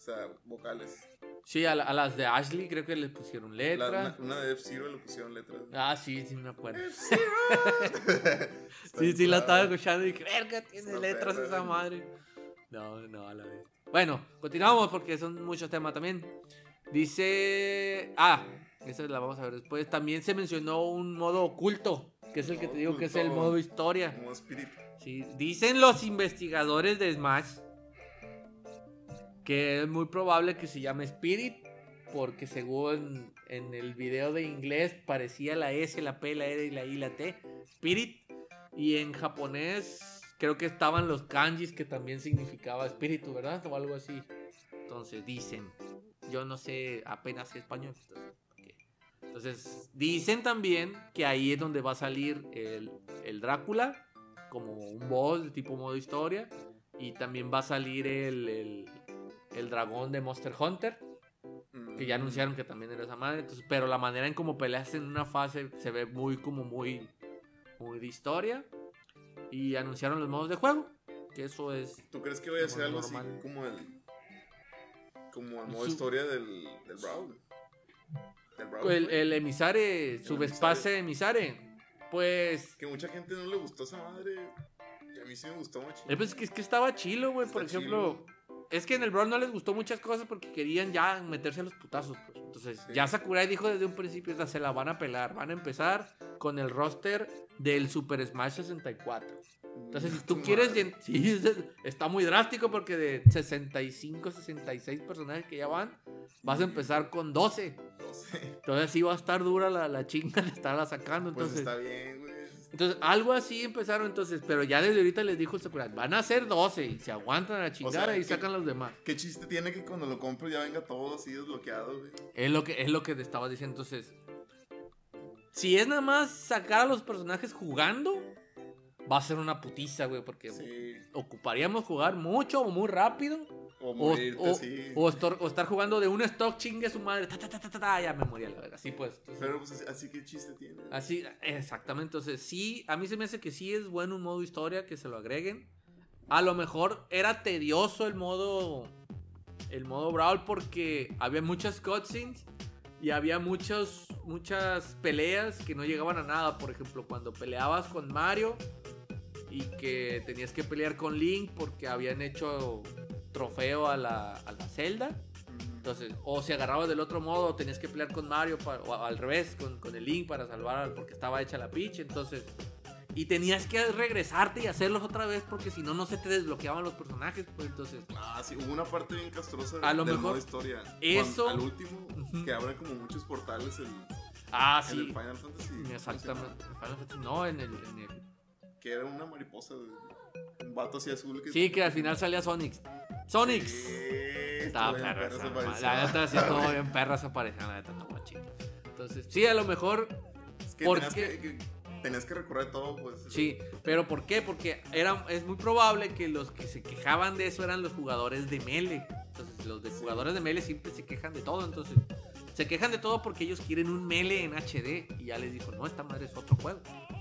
O sea, vocales. Sí, a, la- a las de Ashley creo que le pusieron La- letras. una, una de F-Zero le pusieron letras. Ah, sí, sí me acuerdo. Está Sí, sí, la estaba escuchando y dije, verga, tiene letras perra, esa madre. No, no, a la vez. Bueno, continuamos porque son muchos temas también. Dice. Ah, esa la vamos a ver después. También se mencionó un modo oculto, que es el que te digo que es el modo historia. Como Spirit. Sí, dicen los investigadores de Smash que es muy probable que se llame Spirit, porque según en el video de inglés parecía la S, la P, la R y la I, la T, Spirit, y en japonés creo que estaban los kanjis que también significaba espíritu, ¿verdad? O algo así. Entonces dicen, yo no sé apenas español. entonces, dicen también que ahí es donde va a salir el, el Drácula, como un boss de tipo modo historia. Y también va a salir el, el dragón de Monster Hunter, que ya Mm. anunciaron que también era esa madre. Entonces, pero la manera en cómo peleas en una fase se ve muy, como muy, muy de historia. Y anunciaron los modos de juego, que eso es ¿Tú crees que vaya a Como algo así como el. como el modo Su- historia del, del Brawl? Del Brawl, el, el emisare, subespace emisare. Pues Que mucha gente no le gustó esa madre. Y a mí sí me gustó mucho. Eh, pues, es que, es que estaba chilo, güey. Por ejemplo, es que en el Brawl no les gustó muchas cosas porque querían ya meterse a los putazos. Pues. Entonces, Sí. ya Sakurai dijo desde un principio: "Esta se la van a pelar. Van a empezar con el roster del Super Smash 64. Entonces, si tú quieres. Sí, es- está muy drástico porque de 65, 66 personajes que ya van, vas a empezar con 12. No sé. Entonces, sí va a estar dura la, la chinga de estarla sacando. Pues Entonces, está bien. Entonces, algo así empezaron entonces, pero ya desde ahorita les dijo el Sakurai, van a ser 12 y se aguantan a la chingada sea, y sacan los demás. ¿Qué chiste tiene que cuando lo compro ya venga todo así desbloqueado, güey? Es lo que es lo que te estaba diciendo entonces. Si es nada más sacar a los personajes jugando, va a ser una putiza, güey, porque Sí. ocuparíamos jugar mucho o muy rápido O morirte o- así. o estar, o estar jugando de un stock chingue a su madre, ta, ta, ta, ta, ya me morí a la verga. Así pues. entonces- Pero pues así, así que chiste tiene. Así, exactamente. Entonces, sí, a mí se me hace que sí es bueno un modo historia, que se lo agreguen. A lo mejor era tedioso el modo. El modo Brawl porque había muchas cutscenes y había muchos, muchas peleas que no llegaban a nada. Por ejemplo, cuando peleabas con Mario y que tenías que pelear con Link porque habían hecho trofeo a la, a la Zelda. Entonces, o si agarrabas del otro modo, tenías que pelear con Mario, pa- o al revés, con, con el Link para salvar, al- porque estaba hecha la pitch. Entonces, y tenías que regresarte y hacerlos otra vez, porque si no, no se te desbloqueaban los personajes. Pues entonces, Ah, sí, hubo una parte bien castrosa A lo del mejor modo historia. eso- Cuando- al último, Ujú. que abren como muchos portales en, ah, en el sí, Final Fantasy. ¿cómo se exactamente. llama? Final Fantasy, No, en el, en el- Que era una mariposa, un vato así azul. Que Sí, que al final salía Sonic. Sonic. Sí, Estaba perra esa aparición. La neta, sí, estuvo bien perra esa pareja. La neta, no, machín. Entonces, sí, a lo mejor Es que ¿Por tenías que, que- tenías que recorrer todo, pues. Sí, pero ¿por qué? Porque era, es muy probable que los que se quejaban de eso eran los jugadores de Mele. Entonces, los de jugadores de Mele siempre se quejan de todo. Entonces, se quejan de todo porque ellos quieren un Mele en HD. Y ya les dijo, no, esta madre es otro juego.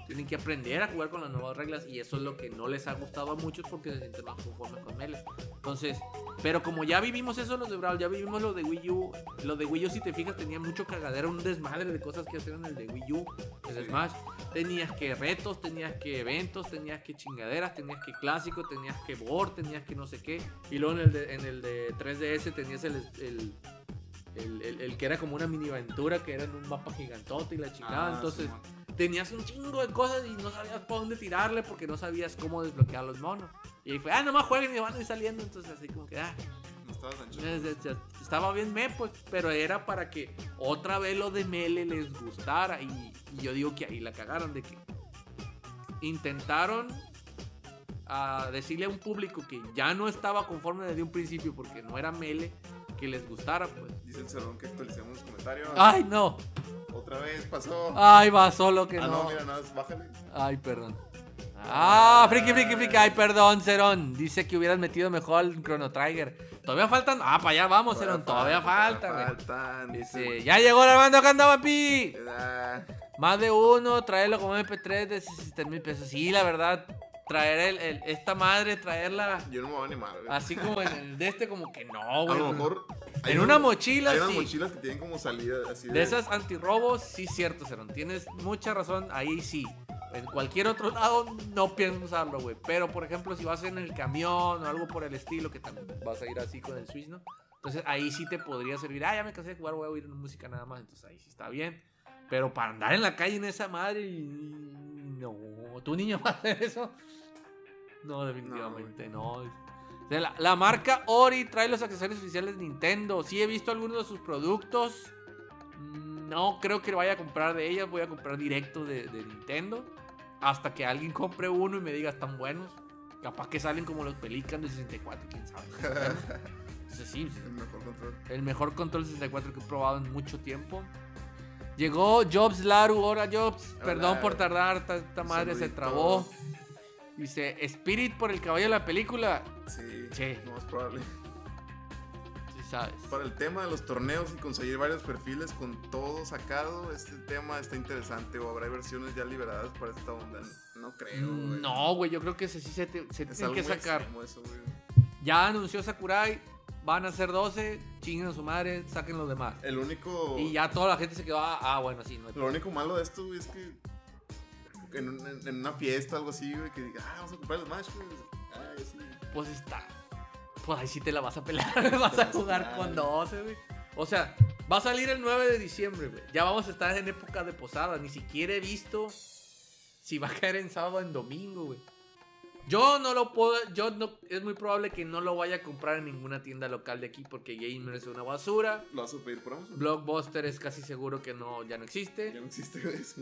Tienen que aprender a jugar con las nuevas reglas. Y eso es lo que no les ha gustado a muchos porque se sienten más conformes con Mele. Entonces, pero como ya vivimos eso los de Brawl, ya vivimos lo de Wii U. Lo de Wii U, si te fijas, tenía mucho cagadero, un desmadre de cosas que hacer en el de Wii U, el Sí. Smash. Tenías que retos, tenías que eventos, tenías que chingaderas, tenías que clásico, tenías que board, tenías que no sé qué. Y luego en el de, en el de 3DS tenías el, el, el, el- el que era como una mini aventura, que era en un mapa gigantote y la chingada. Ah, Entonces Simón. Tenías un chingo de cosas y no sabías por dónde tirarle porque no sabías cómo desbloquear los monos. Y ahí fue, ah, nomás jueguen y van a ir saliendo. Entonces así como que, ah, No estaba es- estaba bien me, pues, pero era para que otra vez lo de Mele les gustara. Y, y yo digo que ahí la cagaron de que intentaron a decirle a un público que ya no estaba conforme desde un principio porque no era Mele que les gustara, pues. Dice el Cerrón que actualicemos los comentarios. Ay, no. Otra vez pasó. Ay, va solo que ah, no. no, mira, nada más, bájale. Ay, perdón. Ah, friki, friki, friki. Ay, perdón, Cerón. Dice que hubieras metido mejor el Chrono Trigger. Todavía faltan. Ah, para allá vamos, Cerón. Todavía falta, güey. Faltan. Dice, ya llegó el Armando Candabapi. Ah, Más de uno, traerlo como MP3 de 60 mil pesos. Sí, la verdad, traer el, el- esta madre, traerla yo no me voy a animar, güey. así como en el de este, como que no, A güey. lo mejor. En unos- una mochila, Hay unas sí. mochilas que tienen como salida así de. De esas antirrobos, sí, cierto, Cerón. Tienes mucha razón, ahí sí. En cualquier otro lado no pienso usarlo, güey. Pero, por ejemplo, si vas en el camión o algo por el estilo, que también vas a ir así con el Switch, ¿no? Entonces ahí sí te podría servir. Ah, ya me cansé de jugar, voy a oír música nada más. Entonces ahí sí está bien. Pero para andar en la calle en esa madre, no. ¿Tu niño va a hacer eso? No, definitivamente no. O sea, la, la marca Ori trae los accesorios oficiales de Nintendo. Sí he visto algunos de sus productos. No creo que vaya a comprar de ellas. Voy a comprar directo de, de Nintendo. Hasta que alguien compre uno y me diga están buenos. Capaz que salen como los Pelican de 64, quién sabe. Entonces sí, El mejor control. el mejor control 64 que he probado en mucho tiempo. Llegó Jobs Laru, ahora Jobs. Hola. Perdón por tardar, esta, madre se trabó. Dice, Spirit por el caballo de la película. Sí, Sí. lo más probable. Sí sabes. Para el tema de los torneos y conseguir varios perfiles con todo sacado, este tema está interesante. O habrá versiones ya liberadas para esta onda. No creo. güey. No, güey, yo creo que se, sí se, te- se algo que sacar. eso. Ya anunció Sakurai, van a ser 12, chinguen a su madre, saquen los demás. El único. Y ya toda la gente se quedó, ah, ah, bueno, sí, no hay Lo único malo de esto, güey, es que. En, un- en- una fiesta o algo así, güey, que diga, ah, vamos a comprar el Smash, güey. Ah, sí. Pues está. Pues ahí sí te la vas a pelar, vas a vas a jugar pelar. con 12, güey. O sea, va a salir el 9 de diciembre, güey. Ya vamos a estar en época de posada. Ni siquiera he visto si va a caer en sábado o en domingo, güey. Yo no lo puedo, yo no, es muy probable que no lo vaya a comprar en ninguna tienda local de aquí porque Gamer es una basura. ¿Lo vas a pedir por Amazon? Blockbuster es casi seguro que no, ya no existe. Ya no existe eso.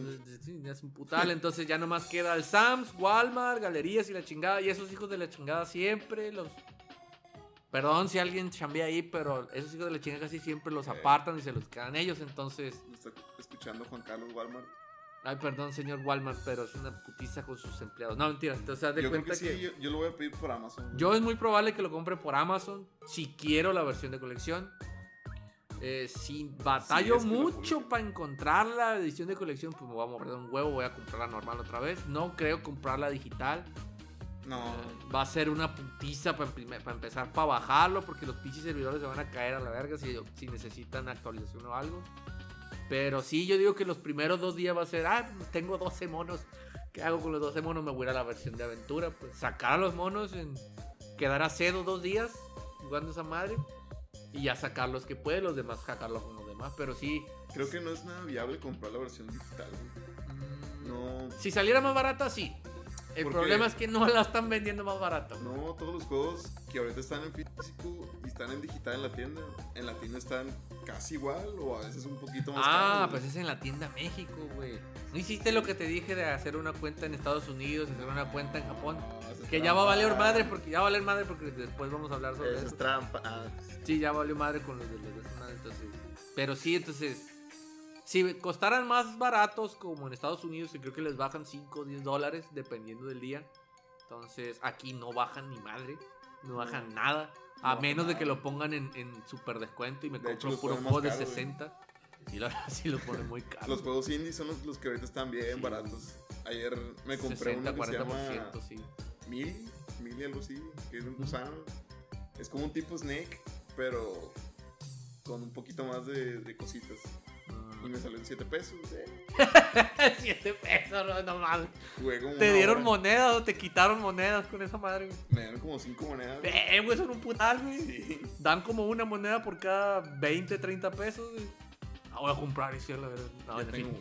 Ya es un putal, entonces ya nomás queda el Sams, Walmart, galerías y la chingada. Y esos hijos de la chingada siempre los. Perdón si alguien chambea ahí, pero esos hijos de la chingada casi siempre los Eh. apartan y se los quedan ellos. Entonces, Lo está escuchando Juan Carlos Walmart. Ay, perdón, señor Walmart, pero es una putiza con sus empleados. No, mentira, entonces haz de Yo creo cuenta que que. sí, yo, yo lo voy a pedir por Amazon. Yo es muy probable que lo compre por Amazon si quiero la versión de colección. Eh, si batallo mucho para encontrar la edición de colección, pues me voy a mover de un huevo, voy a comprar la normal otra vez. No creo comprar la digital. No, Eh, va a ser una putiza para empezar para bajarlo, porque los pinches servidores se van a caer a la verga si, si necesitan actualización o algo. Pero sí, yo digo que los primeros dos días va a ser, ah, tengo 12 monos. ¿Qué hago con los 12 monos? Me voy a ir a la versión de aventura. Pues sacar a los monos, en, quedar a cedo dos días jugando esa madre. Y ya sacar los que puede, los demás sacarlos con los demás. Pero sí, creo que no es nada viable comprar la versión digital. mm, No, si saliera más barata, sí. El ¿Por problema es que no la están vendiendo más barato. no, todos los juegos que ahorita están en físico y están en digital en la tienda, en la tienda están casi igual o a veces un poquito más Ah, pues es en la tienda México, güey. ¿No hiciste lo que te dije de hacer una cuenta en Estados Unidos, hacer una cuenta en Japón? No, es Que ya va a valer madre porque ya va a valer madre porque después vamos a hablar sobre Eso eso. es trampa. Ah, Sí, ya valió madre con los de los de entonces. Pero sí, entonces si costaran más baratos como en Estados Unidos, que creo que les bajan 5 o 10 dólares dependiendo del día. Entonces aquí no bajan ni madre, no bajan nada. A menos de que lo pongan en, en super descuento y me De hecho, compro los puro juego de caro, güey. 60. Sí, la verdad sí lo ponen muy caro. Los juegos indie son los, los que ahorita están bien Sí. baratos. Ayer me compré 60, uno que se llama 40%, sí. Mili, Mili algo así, que es un gusano. Es como un tipo Snake, pero con un poquito más de, de cositas. Y me salió en 7 pesos. eh. 7 pesos, no, no mames. Jugué como ¿Te dieron hora. monedas o te quitaron monedas con esa madre? güey? Me dieron como 5 monedas. Eh, güey, son un putal, güey. Sí. Dan como una moneda por cada 20, 30 pesos, güey. Ah, voy a comprar y la verdad. No, Ya tengo.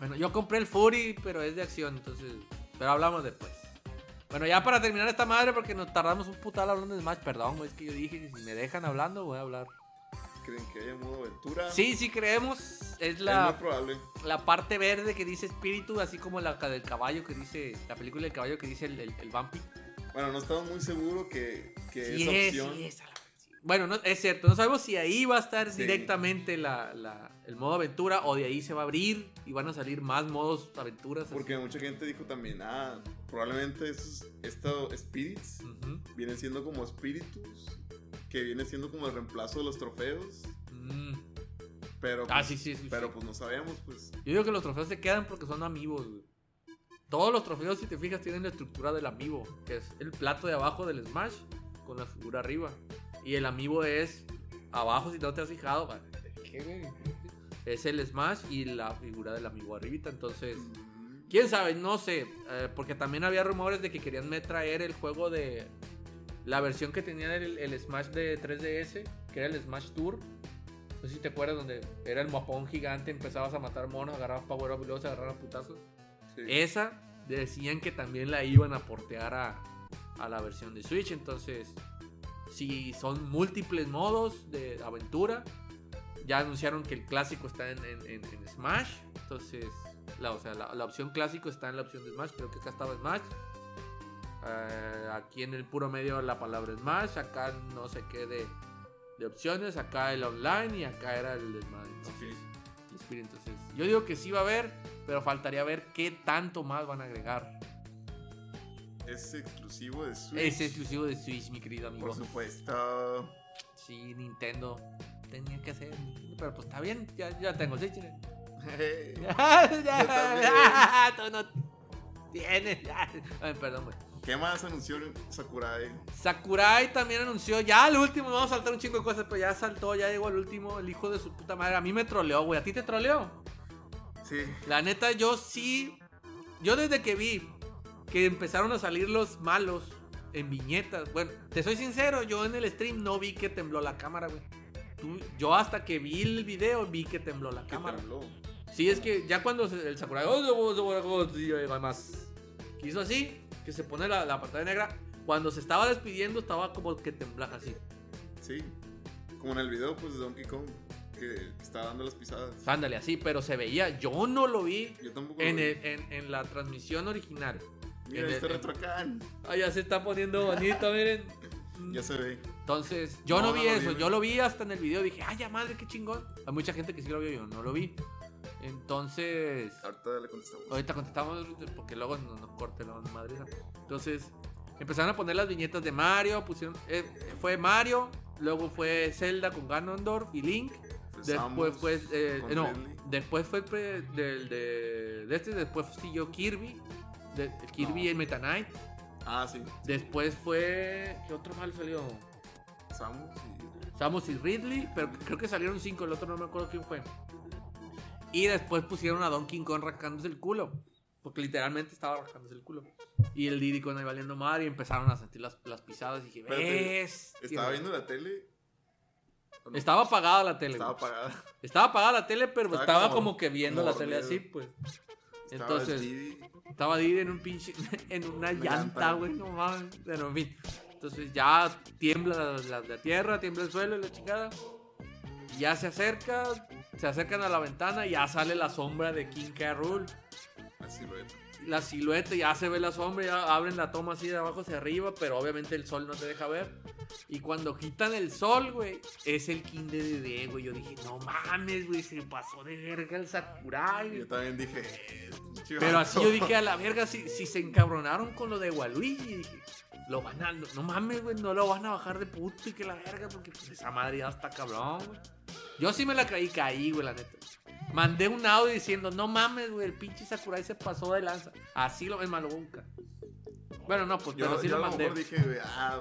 Bueno, yo compré el Fury, pero es de acción, entonces. Pero hablamos después. Bueno, ya para terminar esta madre, porque nos tardamos un putal hablando de Smash. Perdón, güey, es que yo dije que si me dejan hablando, voy a hablar. ¿Creen que haya modo aventura? Sí, sí creemos. Es Es la, probable. la parte verde que dice espíritu, así como la del caballo que dice. La película del caballo que dice el, el, el vampi. Bueno, no estamos muy seguros que, que Sí esa es, opción. sí es, a la. Bueno, no, es cierto, no sabemos si ahí va a estar Sí. directamente la, la- el modo aventura o de ahí se va a abrir y van a salir más modos aventuras. así. Porque mucha gente dijo también, ah, probablemente estos, estos spirits Ujú. vienen siendo como espíritus, que viene siendo como el reemplazo de los trofeos, Mm. pero Ah, pues, sí, sí, sí, pero pues no sabemos, pues. Yo digo que los trofeos se quedan porque son amigos, güey. Todos los trofeos, si te fijas, tienen la estructura del amiibo, que es el plato de abajo del Smash con la figura arriba. Y el amiibo es abajo, si no te has fijado. Es el Smash y la figura del amiibo arribita. Entonces, mm, quién sabe, no sé. eh, porque también había rumores de que querían traer el juego de. La versión que tenía el, el Smash de 3DS, que era el Smash Tour. No sé si te acuerdas, donde era el mapón gigante, empezabas a matar monos, agarrabas Power Up y luego se agarraban putazos. sí. Esa decían que también la iban a portear a, a la versión de Switch. Entonces, si son múltiples modos de aventura, ya anunciaron que el clásico está en, en- en- en Smash. Entonces, la, o sea, la, la opción clásico está en la opción de Smash. Creo que acá estaba Smash. Eh, aquí en el puro medio la palabra Smash. Acá no sé qué de, de opciones. Acá el online y acá era el Smash. Entonces, yo digo que sí va a haber, pero faltaría ver qué tanto más van a agregar. Es exclusivo de Switch. Es exclusivo de Switch, mi querido amigo. Por supuesto. Sí, Nintendo tenía que hacer, pero pues está bien, ya, ya tengo Switch. ¿eh? Yo ya, tú no tienes. Ay, perdón, güey. ¿Qué más anunció Sakurai? Sakurai también anunció, ya el último, vamos a saltar un chingo de cosas, pero ya saltó, ya llegó el último, el hijo de su puta madre. A mí me troleó, güey. ¿A ti te troleó? Sí. La neta, yo sí. Yo desde que vi que empezaron a salir los malos en viñetas. Bueno, te soy sincero, yo en el stream no vi que tembló la cámara, güey. Tú- yo hasta que vi el video vi que tembló la ¿Qué cámara. tembló? Sí, es que ya cuando el Sakurai. "Oh, hizo así, que se pone la, la pantalla negra. Cuando se estaba despidiendo, estaba como que temblaba así. Sí. Como en el video pues de Donkey Kong. Que, estaba dando las pisadas. Ándale, así, pero se veía. Yo no lo vi Yo tampoco. en, lo vi. el- en, en la transmisión original. Mira, este retrocán. Ah, ya se está poniendo bonito, miren. Ya se ve. Entonces, yo no, No, vi no lo vi, eso, yo lo vi hasta en el video. Dije, ay, ya madre, qué chingón. Hay mucha gente que sí lo vio, yo no lo vi. Entonces, Ahorita le contestamos. ahorita contestamos porque luego nos, nos corte la madre. Entonces, empezaron a poner las viñetas de Mario. Pusieron, eh, fue Mario, luego fue Zelda con Ganondorf y Link. Pues Después fue, eh, con no, Ridley. después fue el pre- del de, de este, después siguió Kirby, de, Kirby No. y Meta Knight. Ah, sí. Después fue, ¿qué otro mal salió? Samus y. Samus y Ridley, pero creo que salieron cinco, el otro no me acuerdo quién fue. Y después pusieron a Donkey Kong rascándose el culo. Porque literalmente estaba rascándose el culo. Y el Diddy con ahí valiendo madre y empezaron a sentir las, las pisadas. Y dije, ¿ves? Estaba viendo la tele. Estaba apagada la tele. Estaba güey. apagada. Estaba apagada la tele, pero Estaba estaba, como- como, que viendo como la tele así, pues. Estaba Entonces, Didi. estaba Diddy en un pinche. En una Una llanta, llanta. güey, no mames. Pero en fin. Entonces ya tiembla la, la- la tierra, tiembla el suelo y la chingada. Ya se acerca, se acercan a la ventana y ya sale la sombra de King K. Rool. La silueta. La silueta, ya se ve la sombra, ya abren la toma así de abajo hacia arriba, pero obviamente el sol no te deja ver. Y cuando quitan el sol, güey, es el King de Dede, güey. Yo dije, no mames, güey, se pasó de verga el Sakurai. Yo también dije. "Eh, pinche Pero así vato". yo dije a la verga, si, si se encabronaron con lo de Waluigi, dije, lo van a, no, no mames, güey, no lo van a bajar de puto y que la verga, porque pues esa madre ya está cabrón, güey. Yo sí me la creí, caí, güey, la neta. Mandé un audio diciendo, no mames, güey, el pinche Sakurai se pasó de lanza. Así lo ven Malobunca. Bueno, no, pues, Yo, pero sí yo lo a lo mandé. mejor dije, güey, ah,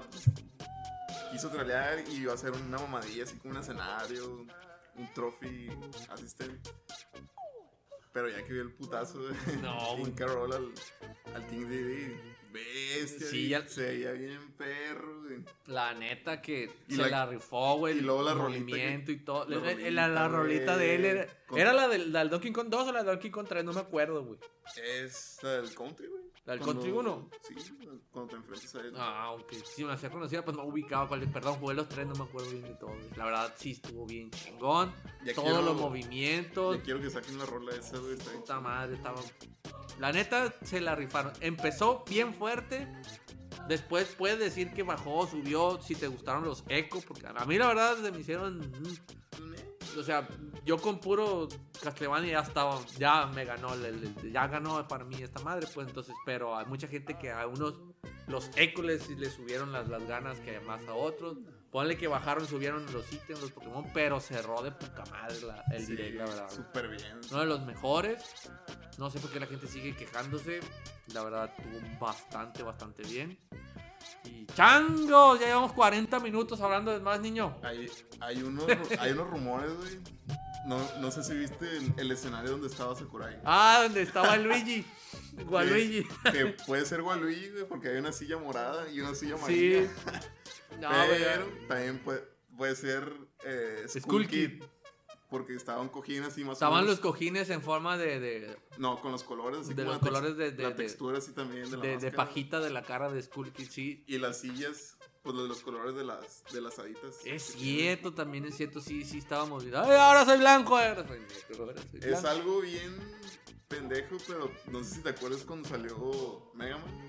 quiso trolear y iba a hacer una mamadilla así como un escenario, un trophy assistant. Pero ya que vio el putazo de No, King. Carol al, al King Diddy, bestia, Sí, ya- se veía bien perro, güey. La neta que Y se la- la, rifó, güey. y luego la el rolita movimiento y todo. la rolita, la- la rolita de él era, ¿era la del, la del Donkey Kong 2 o la del Donkey Kong 3, no me acuerdo, güey. Es la del country, güey. ¿La del Cuando- Country 1? Sí, cuando te enfrentas a él. Ah, ok. Si me hacía conocida, pues no ubicaba cuál. Perdón, jugué los tres, no me acuerdo bien de todo. güey. La verdad, sí estuvo bien chingón. Ya Todos quiero- los movimientos. Ya quiero que saquen la rola esa, güey. Puta madre, estaba. La neta, se la rifaron. Empezó bien fuerte. Después puedes decir que bajó, subió. Si te gustaron los ecos. Porque a mí, la verdad, se me hicieron. mm. O sea, yo con puro Castlevania ya estaba, ya me ganó, ya ganó para mí esta madre, pues entonces, pero hay mucha gente que a unos, los ecos les, les subieron las, las ganas que más a otros. Ponle que bajaron, subieron los ítems, los Pokémon, pero cerró de poca madre la- el Sí, direct, la verdad. Súper bien. Uno de los mejores. No sé por qué la gente sigue quejándose. La verdad, estuvo bastante, bastante bien. Y changos, ya llevamos 40 minutos hablando de más, niño. Hay, hay, unos, hay unos rumores, güey. No, no sé si viste el, el escenario donde estaba Sakurai. Ah, donde estaba Luigi. Waluigi. Que puede ser Waluigi, güey, porque hay una silla morada y una silla Sí. amarilla. No, pero también puede, puede ser eh, Skull Skull Kid. Kid. Porque estaba un cojín así más o Estaban los menos. cojines en forma de, de, No, con los colores. Así de como los la colores de, de, La textura así también de la de- de máscara. pajita de la cara de Skull Kid, sí. Y las sillas, pues de los colores de las, de las haditas. Es cierto, también es cierto, sí, sí estábamos. ¡Ay, ahora soy blanco! Ahora soy negro, ahora soy Es blanco". algo bien pendejo, pero no sé si te acuerdas cuando salió Mega Man.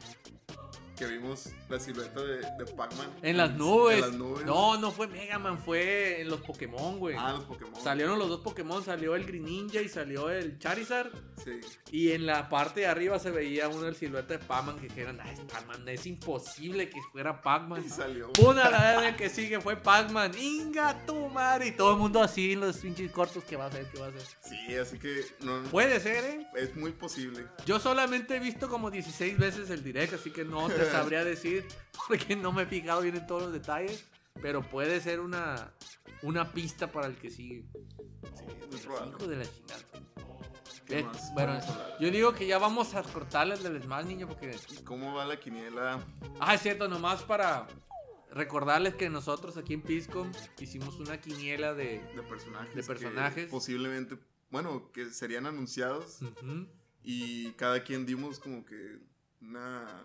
Que vimos la silueta de, de Pac-Man. En las nubes. En las nubes. No, no fue Mega Man, fue en los Pokémon, güey. Ah, los Pokémon. Salieron los dos Pokémon, salió el Green Ninja y salió el Charizard. Sí. Y en la parte de arriba se veía uno del silueta de Pac-Man que dijeron, ay, Pac-Man, es imposible que fuera Pac-Man. Y salió. Una la vez que sigue fue Pac-Man. Inga tu madre. Y todo el mundo así en los pinches cortos. ¿Qué va a hacer? ¿Qué va a hacer? Sí, así que no, Puede ser, ¿eh? es muy posible. Yo solamente he visto como 16 veces el direct, así que no te sabría decir porque no me he fijado bien en todos los detalles. Pero puede ser una, una pista para el que sigue. Sí, muy probable. Hijo de la chingada. ¿Qué Eh, más bueno, yo digo que ya vamos a cortarles del Smash, niño, porque... ¿Cómo va la quiniela? Ah, es cierto, nomás para recordarles que nosotros aquí en Piscom hicimos una quiniela de... de personajes. De que personajes. posiblemente, bueno, que serían anunciados. Ujú. Y cada quien dimos como que una.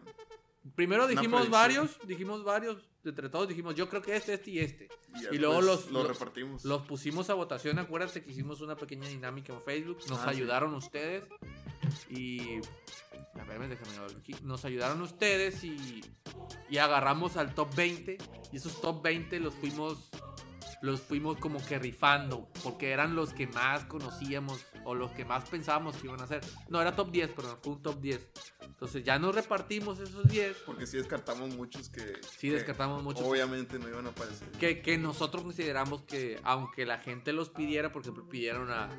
Primero dijimos varios, dijimos varios, entre todos dijimos yo creo que este, este y este. Y luego los- lo los- repartimos. Los pusimos a votación, acuérdate que hicimos una pequeña dinámica en Facebook, nos Ah, sí. ayudaron ustedes y... A ver, déjame ver aquí. Nos ayudaron ustedes y, y agarramos al top 20 y esos top 20 los fuimos los fuimos como que rifando porque eran los que más conocíamos o los que más pensábamos que iban a ser. No, era top 10, pero fue un top 10. Entonces ya nos repartimos esos 10 Porque sí descartamos muchos que. Sí, que descartamos muchos. Obviamente no iban a aparecer. que, que nosotros consideramos que aunque la gente los pidiera, por ejemplo, pidieron a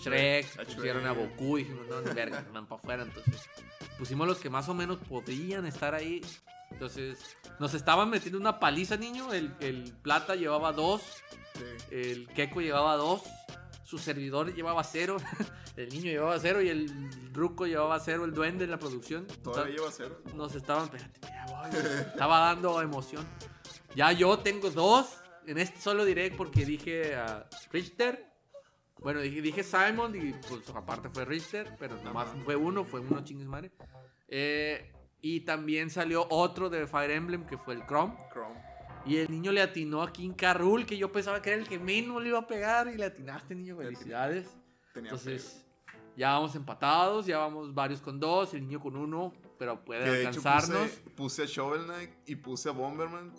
Shrek, A pusieron a Goku, dijimos, no, ni verga, van para afuera, entonces pusimos los que más o menos podrían estar ahí. Entonces, nos estaban metiendo una paliza, niño. El, el Plata llevaba dos, Sí. el Keko llevaba dos, su servidor llevaba cero, el niño llevaba cero y el Ruco llevaba cero, el duende en la producción. Todavía lleva cero. Nos estaban, espérate, estaba dando emoción. Ya yo tengo dos en este solo direct porque dije a Richter. Bueno, dije, dije Simon y pues aparte fue Richter, pero nomás Ajá. fue uno, fue uno chingues madre. Eh, y también salió otro de Fire Emblem que fue el Chrome. Chrome. Y el niño le atinó a King Carrul, que yo pensaba que era el que menos le iba a pegar. Y le atinaste, niño. Felicidades. Tenía Entonces, ya vamos empatados, ya vamos varios con dos, el niño con uno, pero puede Que de hecho alcanzarnos. puse, puse a Shovel Knight y puse a Bomberman.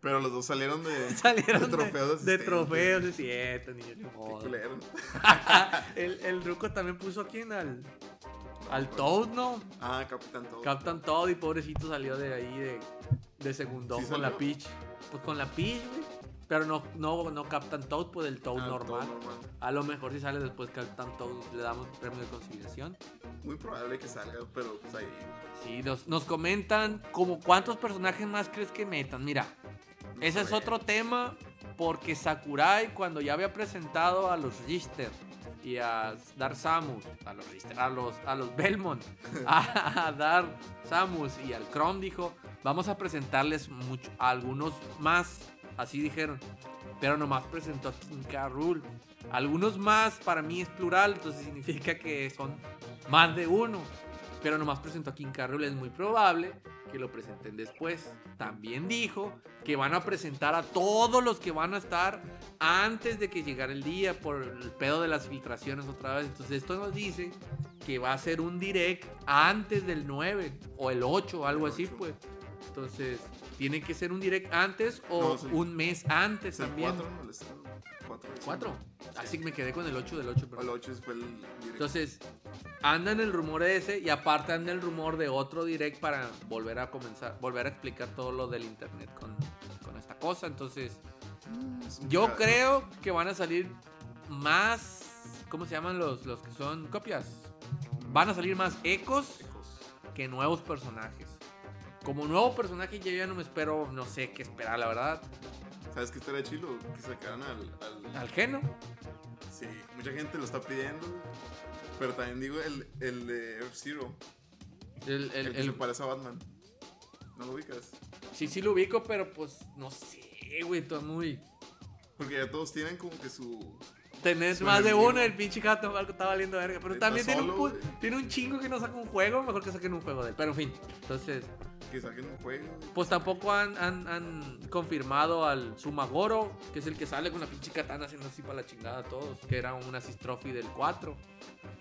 Pero los dos salieron de. Salieron de de, trofeos de asistentes. trofeos, es cierto, niño. ni Qué el, el Ruco también puso a quién al, al Toad, ¿no? Ah, Capitán Toad. Captain Toad y pobrecito salió de ahí de, de segundón ¿Sí con la? Peach. Pues con la Peach, güey. Pero no, no, no Captain Toad, pues el Toad Ah, normal. Normal. A lo mejor si sale después Captain Toad le damos premio de consideración. Muy probable que salga, pero pues ahí. Sí, nos, nos comentan como cuántos personajes más crees que metan. Mira, no ese es otro tema porque Sakurai cuando ya había presentado a los Richter y a Dar Samus, a los Richter, a los, a los Belmont, a, a Dar Samus y al Chrome dijo, vamos a presentarles mucho, a algunos más, así dijeron, pero nomás presentó a King K. Rool. Algunos más para mí es plural, entonces significa que son más de uno. Pero nomás presentó a King Carroll, es muy probable que lo presenten después. También dijo que van a presentar a todos los que van a estar antes de que llegara el día por el pedo de las filtraciones otra vez. Entonces esto nos dice que va a ser un direct antes del 9 o el 8 algo así 8. pues. Entonces tiene que ser un direct antes o No, sí. un mes antes también. 4, ¿no? Estado. 4. ¿Cuatro? Así que me quedé con el 8 del 8. El 8 fue el directo. Entonces, anda en el rumor ese y aparte anda el rumor de otro direct para volver a comenzar, volver a explicar todo lo del internet con, con esta cosa. Entonces, Es un yo creo que van a salir más, ¿cómo se llaman los, los que son copias? Van a salir más ecos Ecos. que nuevos personajes. Como nuevo personaje yo ya no me espero, no sé qué esperar, la verdad. ¿Sabes qué estaría chido? Que sacaran al. al- Al Geno. Sí, mucha gente lo está pidiendo. Pero también digo el, el de F-Zero. El, El, el- que el- se parece a Batman. ¿No lo ubicas? sí, sí lo ubico, pero pues no sé, güey, todo muy... Porque ya todos tienen como que su. Tenés Su más de uno, el pinche gato algo está valiendo verga. Pero Está también tiene, un, güey. tiene un chingo que no saca un juego, mejor que saquen un juego de él. Pero en fin, entonces, Que saquen un juego. pues tampoco han, han- han confirmado al Sumagoro, que es el que sale con la pinche katana haciendo así para la chingada a todos, que era un Assist Trophy del 4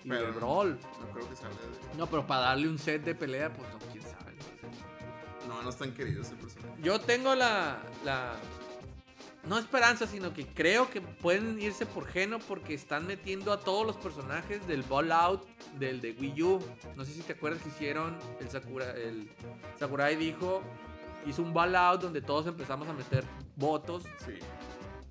y Pero del no. Brawl. No creo que salga de. No, pero para darle un set de pelea, pues no, quién sabe. No, No, no están queridos ese personaje. Yo tengo la, la. No esperanza, sino que creo que pueden irse por Geno porque están metiendo a todos los personajes del Fallout del de Wii U. No sé si te acuerdas que hicieron el Sakura. El Sakurai dijo. Hizo un Fallout donde todos empezamos a meter votos. Sí.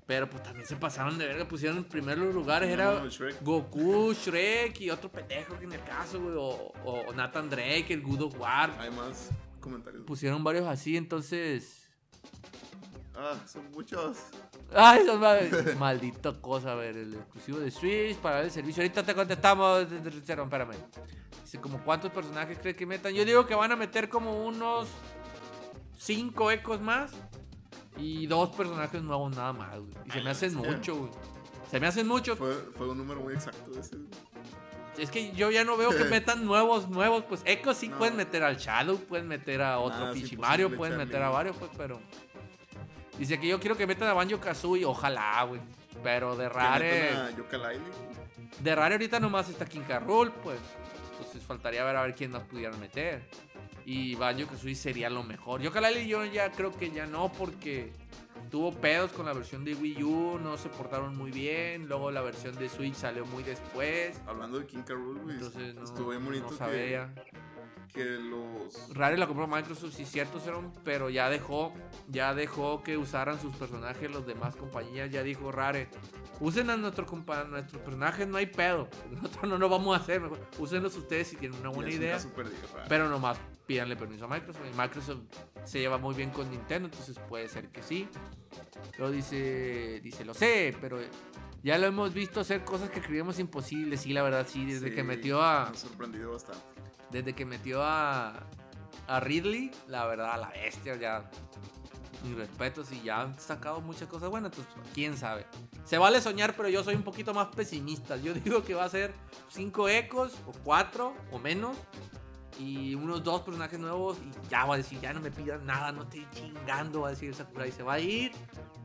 Pero pues también se pasaron de verga. Pusieron en primeros lugares. No, Era no, Shrek. Goku, Shrek y otro pendejo que en el caso, güey. O, o Nathan Drake, el God of War. Hay más comentarios. Pusieron varios así, entonces. Ah, son muchos. Ay, eso es maldita cosa, a ver, el exclusivo de Switch para el servicio. Ahorita te contestamos, Cero, espérame. Dice, como cuántos personajes crees que metan. Yo digo que van a meter como unos 5 ecos más y dos personajes nuevos nada más, güey. Y se me hacen mucho, güey. Se me hacen mucho. Fue, fue un número muy exacto ese. Es que yo ya no veo que metan nuevos, nuevos. Pues ecos sí No. pueden meter al Shadow, pueden meter a otro Ah, Pichimario, posible, pueden meter a varios, pues, pero. Dice que yo quiero que metan a Banjo Kazooie, ojalá, güey. Pero de rare. De rare ahorita nomás está King. Rool, pues. Entonces faltaría ver a ver quién más pudieran meter. Y Banjo Kazooie sería lo mejor. Yo y yo ya creo que ya no, porque tuvo pedos con la versión de Wii U, no se portaron muy bien. Luego la versión de Switch salió muy después. Hablando de King. Rool, güey. Entonces no, estuvo bien bonito no sabía. que los. Rare la compró Microsoft, sí cierto, Serum, pero ya dejó, ya dejó que usaran sus personajes los demás compañías, ya dijo Rare, usen a nuestros compa- nuestros personajes, no hay pedo, nosotros no lo vamos a hacer, mejor, úsenlos ustedes si tienen una buena idea, pero nomás pídanle permiso a Microsoft, y Microsoft se lleva muy bien con Nintendo, entonces puede ser que sí. Luego dice, dice, lo sé, pero ya lo hemos visto hacer cosas que creíamos imposibles, sí, la verdad, sí, desde Sí, que metió a... Me sorprendido bastante. Desde que metió a, a Ridley, la verdad, la bestia, ya. Mis respetos y ya han sacado muchas cosas buenas, entonces quién sabe. Se vale soñar, pero yo soy un poquito más pesimista. Yo digo que va a ser 5 ecos, o 4, o menos, y unos dos personajes nuevos, y ya va a decir, ya no me pidan nada, no estoy chingando, va a decir Sakurai. Se va a ir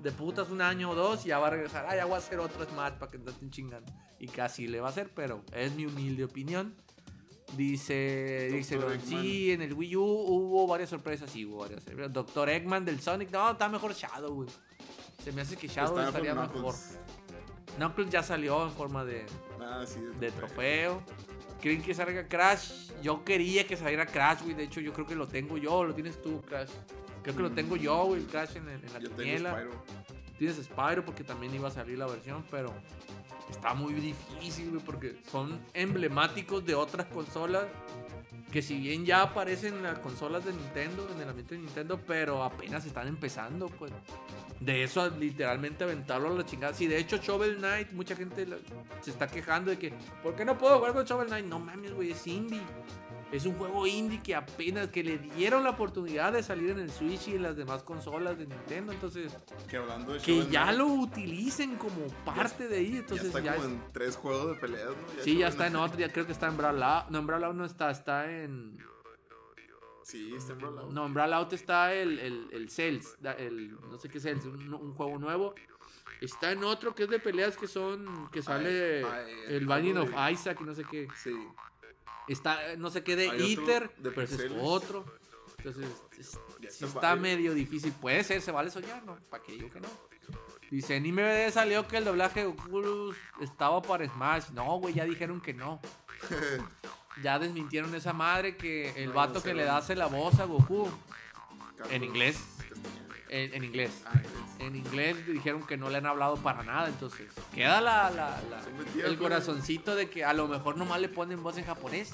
de putas un año o dos, y ya va a regresar, ah, ya voy a hacer otro Smash para que no estén chingando. Y casi le va a hacer, pero es mi humilde opinión. Dice, dice, sí, en el Wii U hubo varias sorpresas, sí, hubo varias sorpresas. Doctor Eggman del Sonic, no, está mejor Shadow, güey. Se me hace que Shadow Estaba estaría mejor. Knuckles. Ya salió en forma de, Ah, sí, de trofeo. ¿Creen que salga Crash? Yo quería que saliera Crash, güey. De hecho, yo creo que lo tengo yo. Lo tienes tú, Crash. Creo que lo tengo yo, güey, Crash en, en la Yo tengo. Spyro. Tienes Spyro porque también iba a salir la versión, pero está muy difícil, güey, porque son emblemáticos de otras consolas que si bien ya aparecen en las consolas de Nintendo, en el ambiente de Nintendo, pero apenas están empezando, pues. De eso literalmente aventarlo a la chingada. Sí, de hecho Shovel Knight, mucha gente se está quejando de que, ¿por qué no puedo jugar con Shovel Knight? No mames, güey, es indie. Es un juego indie que apenas que le dieron la oportunidad de salir en el Switch y en las demás consolas de Nintendo, entonces Que hablando de que ya lo utilicen como parte de ahí. Entonces ya ya, está como es- en tres juegos de peleas, ¿no? Sí, ya está en otro. Ya creo que está en Brawl Out. No, en Brawl Out no está. Está en. Sí, está en Brawlout. No, en Brawl Out está el, el, el Cells. El, no sé qué Cells. Un, un juego nuevo. Está en otro que es de peleas que son. Que sale ay, el algo Binding of de- Isaac y no sé qué. Sí. Está, eh, no sé qué de Hay otro Ether. de pero ese es otro. Entonces, es- sí está medio difícil. Puede ser, se vale soñar, ¿no? ¿Para qué digo que no? Dice, en IMBD salió que el doblaje de Goku estaba para Smash. No, güey, ya dijeron que no. Ya desmintieron esa madre que el vato que le güey. hace la voz a Goku. En inglés. En, en inglés. Ah. En inglés dijeron que no le han hablado para nada. Entonces, queda la, la- la- el corazoncito de que a lo mejor nomás le ponen voz en japonés.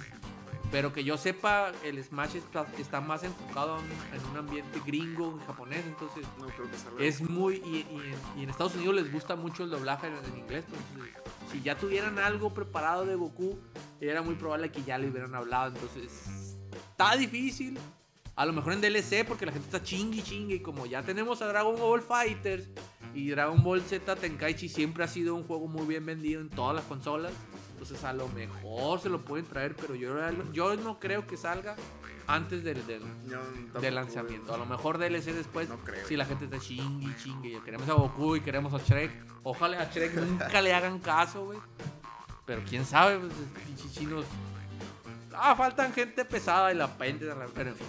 Pero que yo sepa, el Smash está, está más enfocado en, en un ambiente gringo, japonés. Entonces, No creo que salga. es muy. Y, y en, y en Estados Unidos les gusta mucho el doblaje en, en inglés. pues, entonces, si ya tuvieran algo preparado de Goku, era muy probable que ya le hubieran hablado. Entonces, está difícil. A lo mejor en DLC, porque la gente está chingui chingue. Y como ya tenemos a Dragon Ball Fighters y Dragon Ball Z Tenkaichi siempre ha sido un juego muy bien vendido en todas las consolas. Entonces, a lo mejor se lo pueden traer, pero yo, yo no creo que salga antes del, No, lanzamiento. A lo mejor DLC después, No creo. si la gente está chingue, chingue. Ya queremos a Goku y queremos a Shrek. Ojalá a Shrek nunca le hagan caso, güey. Pero quién sabe, pues, pinches chinos. Ah, faltan gente pesada y la la- Pero en fin,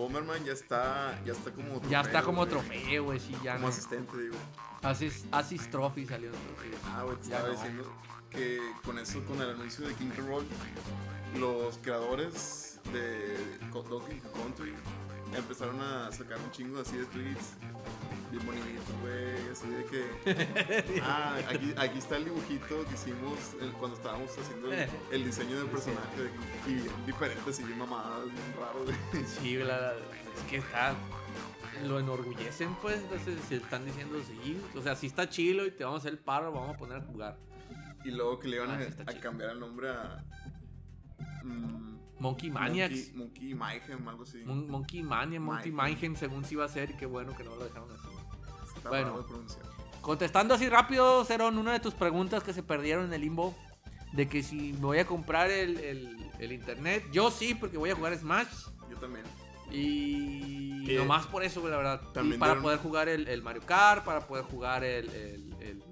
Bomberman ya está, ya está como trofeo. Ya está como güey. trofeo, güey, sí, ya Como no. asistente, digo. Assist, Assist Trophy salió entonces. Ah, güey, te Ya estaba no. diciendo que con eso, con el anuncio de King Roll, los creadores de Donkey Country empezaron a sacar un chingo así de tweets. Bien bonitos, güey, así de que... Ah, aquí, aquí está el dibujito que hicimos el- cuando estábamos haciendo el, el diseño del personaje. Y bien diferentes y bien mamadas, bien raro. Sí, la, es que está. Lo enorgullecen, pues. Entonces, se están diciendo, sí. O sea, sí está chilo y te vamos a hacer el paro, vamos a poner a jugar. Y luego que le iban Ah, a, sí cambiar el nombre a... mm, Monkey Monkey, Maniacs. Monkey Mayhem, algo así. Mon- Monkey Mania, Monkey Mayhem. Según sí iba a ser. Y qué bueno que no lo dejaron así. Está bueno. raro de pronunciar. Contestando así rápido, Cerón, una de tus preguntas que se perdieron en el limbo. De que si me voy a comprar el, el- el internet. Yo sí, porque voy a jugar Smash. Yo también. Y Que nomás por eso, la verdad. Y también para dieron- poder jugar el, el Mario Kart, para poder jugar el, el,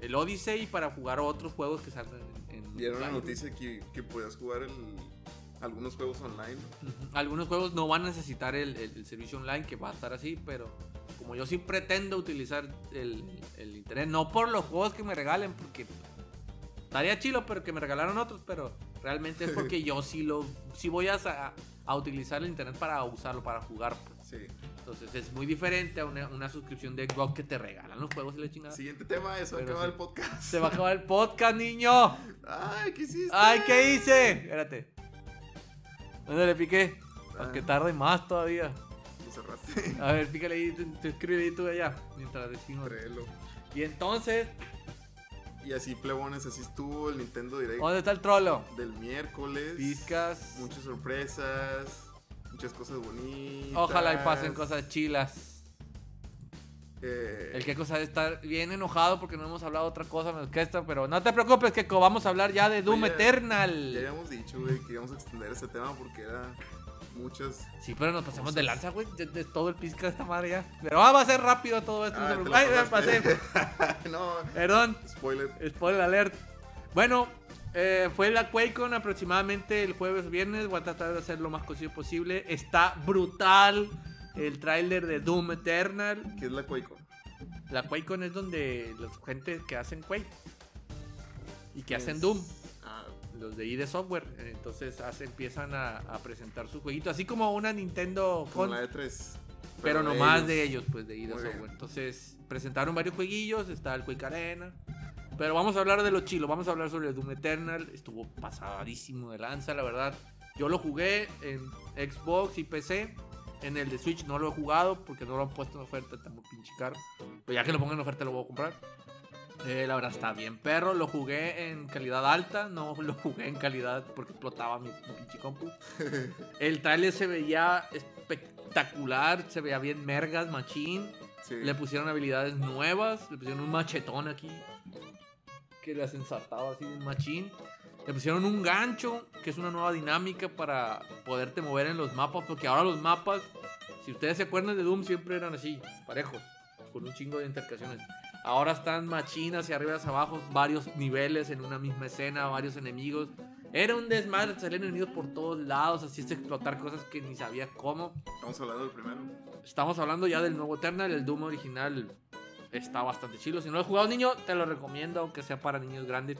el, Odyssey y para jugar otros juegos que salgan en, en Dieron la noticia que, que podías jugar el- algunos juegos online. Algunos juegos no van a necesitar el, el- el servicio online, que va a estar así, pero como yo sí pretendo utilizar el, el internet, no por los juegos que me regalen, porque estaría chilo, pero que me regalaron otros, pero realmente es porque yo sí lo sí voy a, a utilizar el internet para usarlo, para jugar. pues. Sí. Entonces es muy diferente a una, una suscripción de Xbox que te regalan los juegos y la chingada. Siguiente tema, eso Pero acaba sí. el podcast. Se va a acabar el podcast, niño. Ay, ¿qué hiciste? Ay, ¿qué hice? Espérate. ¿Dónde le piqué? Ah. Aunque tarde más todavía. Cerraste. A ver, pícale ahí, tú, tú escribe ahí tú allá. Mientras decimos. Créelo. Y entonces, Y así, plebones, así estuvo el Nintendo Direct ¿dónde está el trolo? del miércoles. Piscas. Muchas sorpresas. Muchas cosas bonitas. Ojalá y pasen cosas chilas. Eh, El que cosa de estar bien enojado porque no hemos hablado otra cosa menos que esta, pero no te preocupes, que vamos a hablar ya de Doom Oye, Ya Eternal. habíamos dicho, güey, que íbamos a extender este tema porque era muchas. Sí, pero nos pasamos de lanza, güey. De, de todo el pizca de esta madre ya. Pero ah, va a ser rápido todo esto. Ah, Ay, me pasé. no, Perdón. spoiler. Spoiler alert. Bueno, eh, fue la QuakeCon aproximadamente el jueves viernes. Voy a tratar de hacer lo más posible. Está brutal el tráiler de Doom Eternal. ¿Qué es la QuakeCon? La QuakeCon es donde los gente que hacen Quake y que hacen Es- Doom, Ah, los de ID Software. Entonces hace- empiezan a, a presentar su jueguito, así como una Nintendo como Con, la E3. pero no de ellos. de ellos, pues de ID Muy bien. Software. Entonces presentaron varios jueguillos, está el Quake Arena. Pero vamos a hablar de lo chilo, vamos a hablar sobre el Doom Eternal. Estuvo pasadísimo de lanza, la verdad. Yo lo jugué en Xbox y PC. En el de Switch no lo he jugado porque no lo han puesto en oferta, está muy pinche caro. Pero ya que lo pongan en oferta lo voy a comprar. Eh, la verdad está bien, perro. Lo jugué en calidad alta, no lo jugué en calidad porque explotaba mi, mi pinche compu. El trailer se veía espectacular, se veía bien mergas, machín. Sí. Le pusieron habilidades nuevas, le pusieron un machetón aquí que las ensartaba así bien machín. Le pusieron un gancho, que es una nueva dinámica para poderte mover en los mapas, porque ahora los mapas, si ustedes se acuerdan de Doom, siempre eran así, parejos, con un chingo de intercaciones. Ahora están machín hacia arriba y hacia abajo, varios niveles en una misma escena, varios enemigos. Era un desmadre, salían enemigos por todos lados, así es explotar cosas que ni sabía cómo. Estamos hablando del primero. Estamos hablando ya del nuevo Eternal, el Doom original está bastante chido. Si no lo has jugado niño, te lo recomiendo, aunque sea para niños grandes.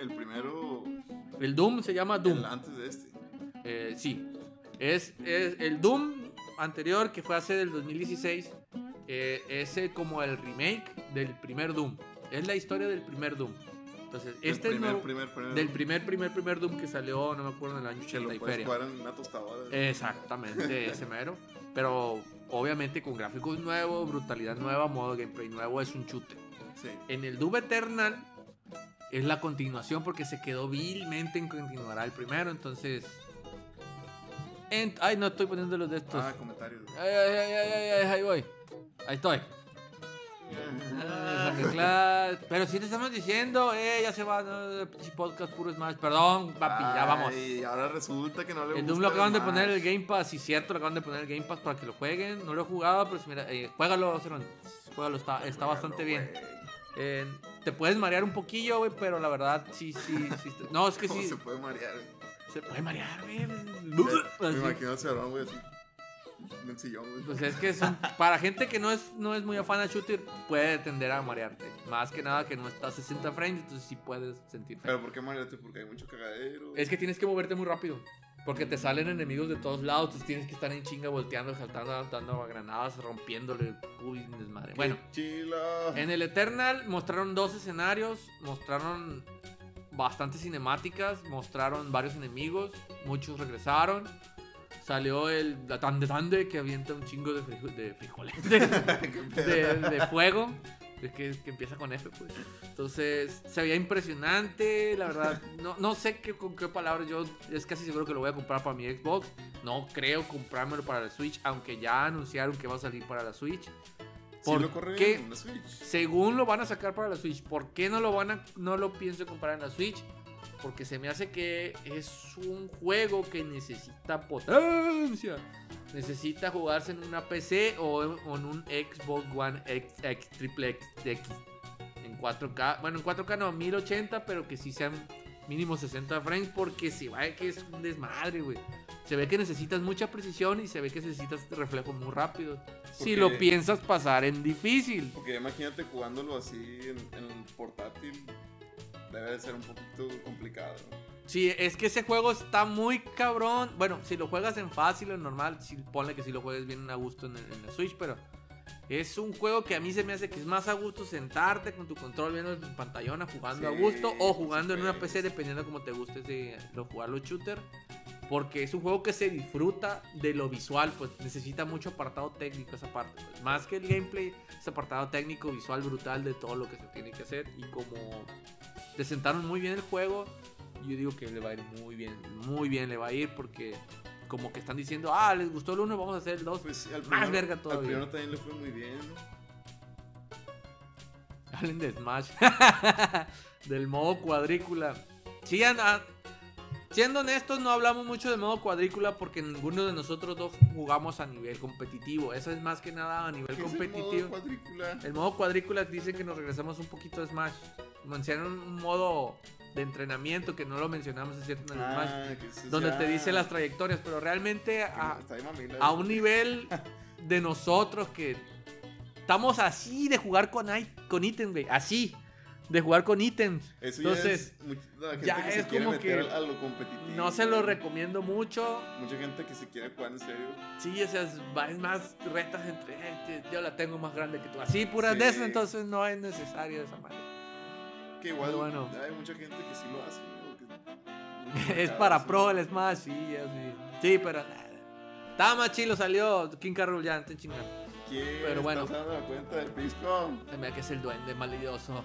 El primero. El Doom se llama Doom. el antes de este. Eh, sí. Es, es el Doom anterior que fue hace del 2016. Eh, es como el remake del primer Doom. Es la historia del primer Doom. Entonces, El este es primer, nuevo- primer, primer. del primer, primer, primer Doom que salió, no me acuerdo, en el año que lo 80 y puedes feria. jugar en una tostadora. Exactamente, ese mero. Pero obviamente con gráficos nuevos, brutalidad nueva, modo gameplay nuevo, es un chute. Sí. En el Doom Eternal es la continuación porque se quedó vilmente en continuará el primero, entonces... en- Ay, no estoy poniendo los de estos. Ah, comentarios. Ay, ay, ay, ay, ay, ay, ahí voy. Ahí estoy. Ah. Pero si te estamos diciendo, eh, ya se va, no, podcast puro Smash. Perdón, papi, ya vamos. Y ahora resulta que no le El Doom lo acaban de poner el Game Pass, sí, cierto, lo acaban de poner el Game Pass para que lo jueguen. No lo he jugado, pero si mira, eh, juégalo. Juégalo, está, está bastante bien. Güey, Eh, te puedes marear un poquillo, güey, pero la verdad, sí, sí, sí. No, es que ¿Cómo sí. se puede marear? Se puede marear, güey. Me imagino a Cerrón, güey, así. en el sillón, güey. Pues es que son, para gente que no es, no es muy afán de shooter, puede tender a marearte. Más que nada que no está a 60 frames, entonces sí puedes sentir. Pero ¿por qué marearte? Porque hay mucho cagadero. Es que tienes que moverte muy rápido. Porque te salen enemigos de todos lados, tienes que estar en chinga volteando, saltando, dando granadas, rompiéndole. Uy, desmadre. Bueno, Chila. en el Eternal mostraron dos escenarios, mostraron bastantes cinemáticas, mostraron varios enemigos, muchos regresaron. Salió el Tande Tande que avienta un chingo de, frijo- de frijoles, de, de- de fuego, que, que empieza con F, pues. Entonces, se veía impresionante, la verdad. No, no sé qué, con qué palabras, yo es casi seguro que lo voy a comprar para mi Xbox. No creo comprármelo para la Switch, aunque ya anunciaron que va a salir para la Switch. Sí ¿Por lo corre qué? en la Switch. Según lo van a sacar para la Switch, ¿por qué no lo van a no lo pienso comprar en la Switch? Porque se me hace que es un juego que necesita potencia. Necesita jugarse en una PC o en, o en un Xbox One X, X triple X, X en 4K. Bueno, en 4K no, 1080, pero que sí sean mínimo 60 frames porque se va que es un desmadre, güey. Se ve que necesitas mucha precisión y se ve que necesitas reflejos muy rápidos. Si lo piensas pasar en difícil. Porque imagínate jugándolo así en, en portátil. Debe de ser un poquito complicado. Sí, es que ese juego está muy cabrón. Bueno, si lo juegas en fácil o en normal, sí, ponle que si lo juegues bien a gusto en, el- en la Switch, pero es un juego que a mí se me hace que es más a gusto sentarte con tu control viendo tu pantallona jugando Sí, a gusto o sí jugando en una. PC dependiendo como te guste ese, lo jugar los shooter. Porque es un juego que se disfruta de lo visual, pues necesita mucho apartado técnico esa parte. pues. Más que el gameplay, ese apartado técnico, visual brutal de todo lo que se tiene que hacer. Y como presentaron muy bien el juego, yo digo que le va a ir muy bien, muy bien le va a ir porque como que están diciendo, ah, les gustó el 1, vamos a hacer el 2. Pues al Más primero- verga Al todavía. primero también le fue muy bien. Hablen de Smash. del modo cuadrícula. Sí, anda- siendo honestos, no hablamos mucho del modo cuadrícula porque ninguno de nosotros dos jugamos a nivel competitivo. Eso es más que nada a nivel ¿Qué es el competitivo. modo cuadrícula? El modo cuadrícula dicen que nos regresamos un poquito de Smash. Mencionaron un modo de entrenamiento que no lo mencionamos, es cierto, en Smash. Ah, eso Donde ya- te dice las trayectorias, pero realmente a, un nivel de nosotros que estamos así de jugar con, con ítems, güey. Así. De jugar con ítems. Eso Entonces, ya es. gente ya que se es quiere como meter que a lo competitivo. No se lo recomiendo mucho. Mucha gente que se quiere jugar en serio. Sí, o sea, es, más retas entre. "Eh, te- yo la tengo más grande que tú. Así, puras Sí. de esas, entonces no es necesario esa manera. Que igual Pero bueno. hay mucha gente que sí lo hace. ¿no? Que- es para pro el Smash, sí, así. Sí, pero. Está más chilo, salió King Carroll ya, te chingando. ¿Quién Pero bueno. está usando la cuenta del Pisco? Se me da que es el duende maldioso.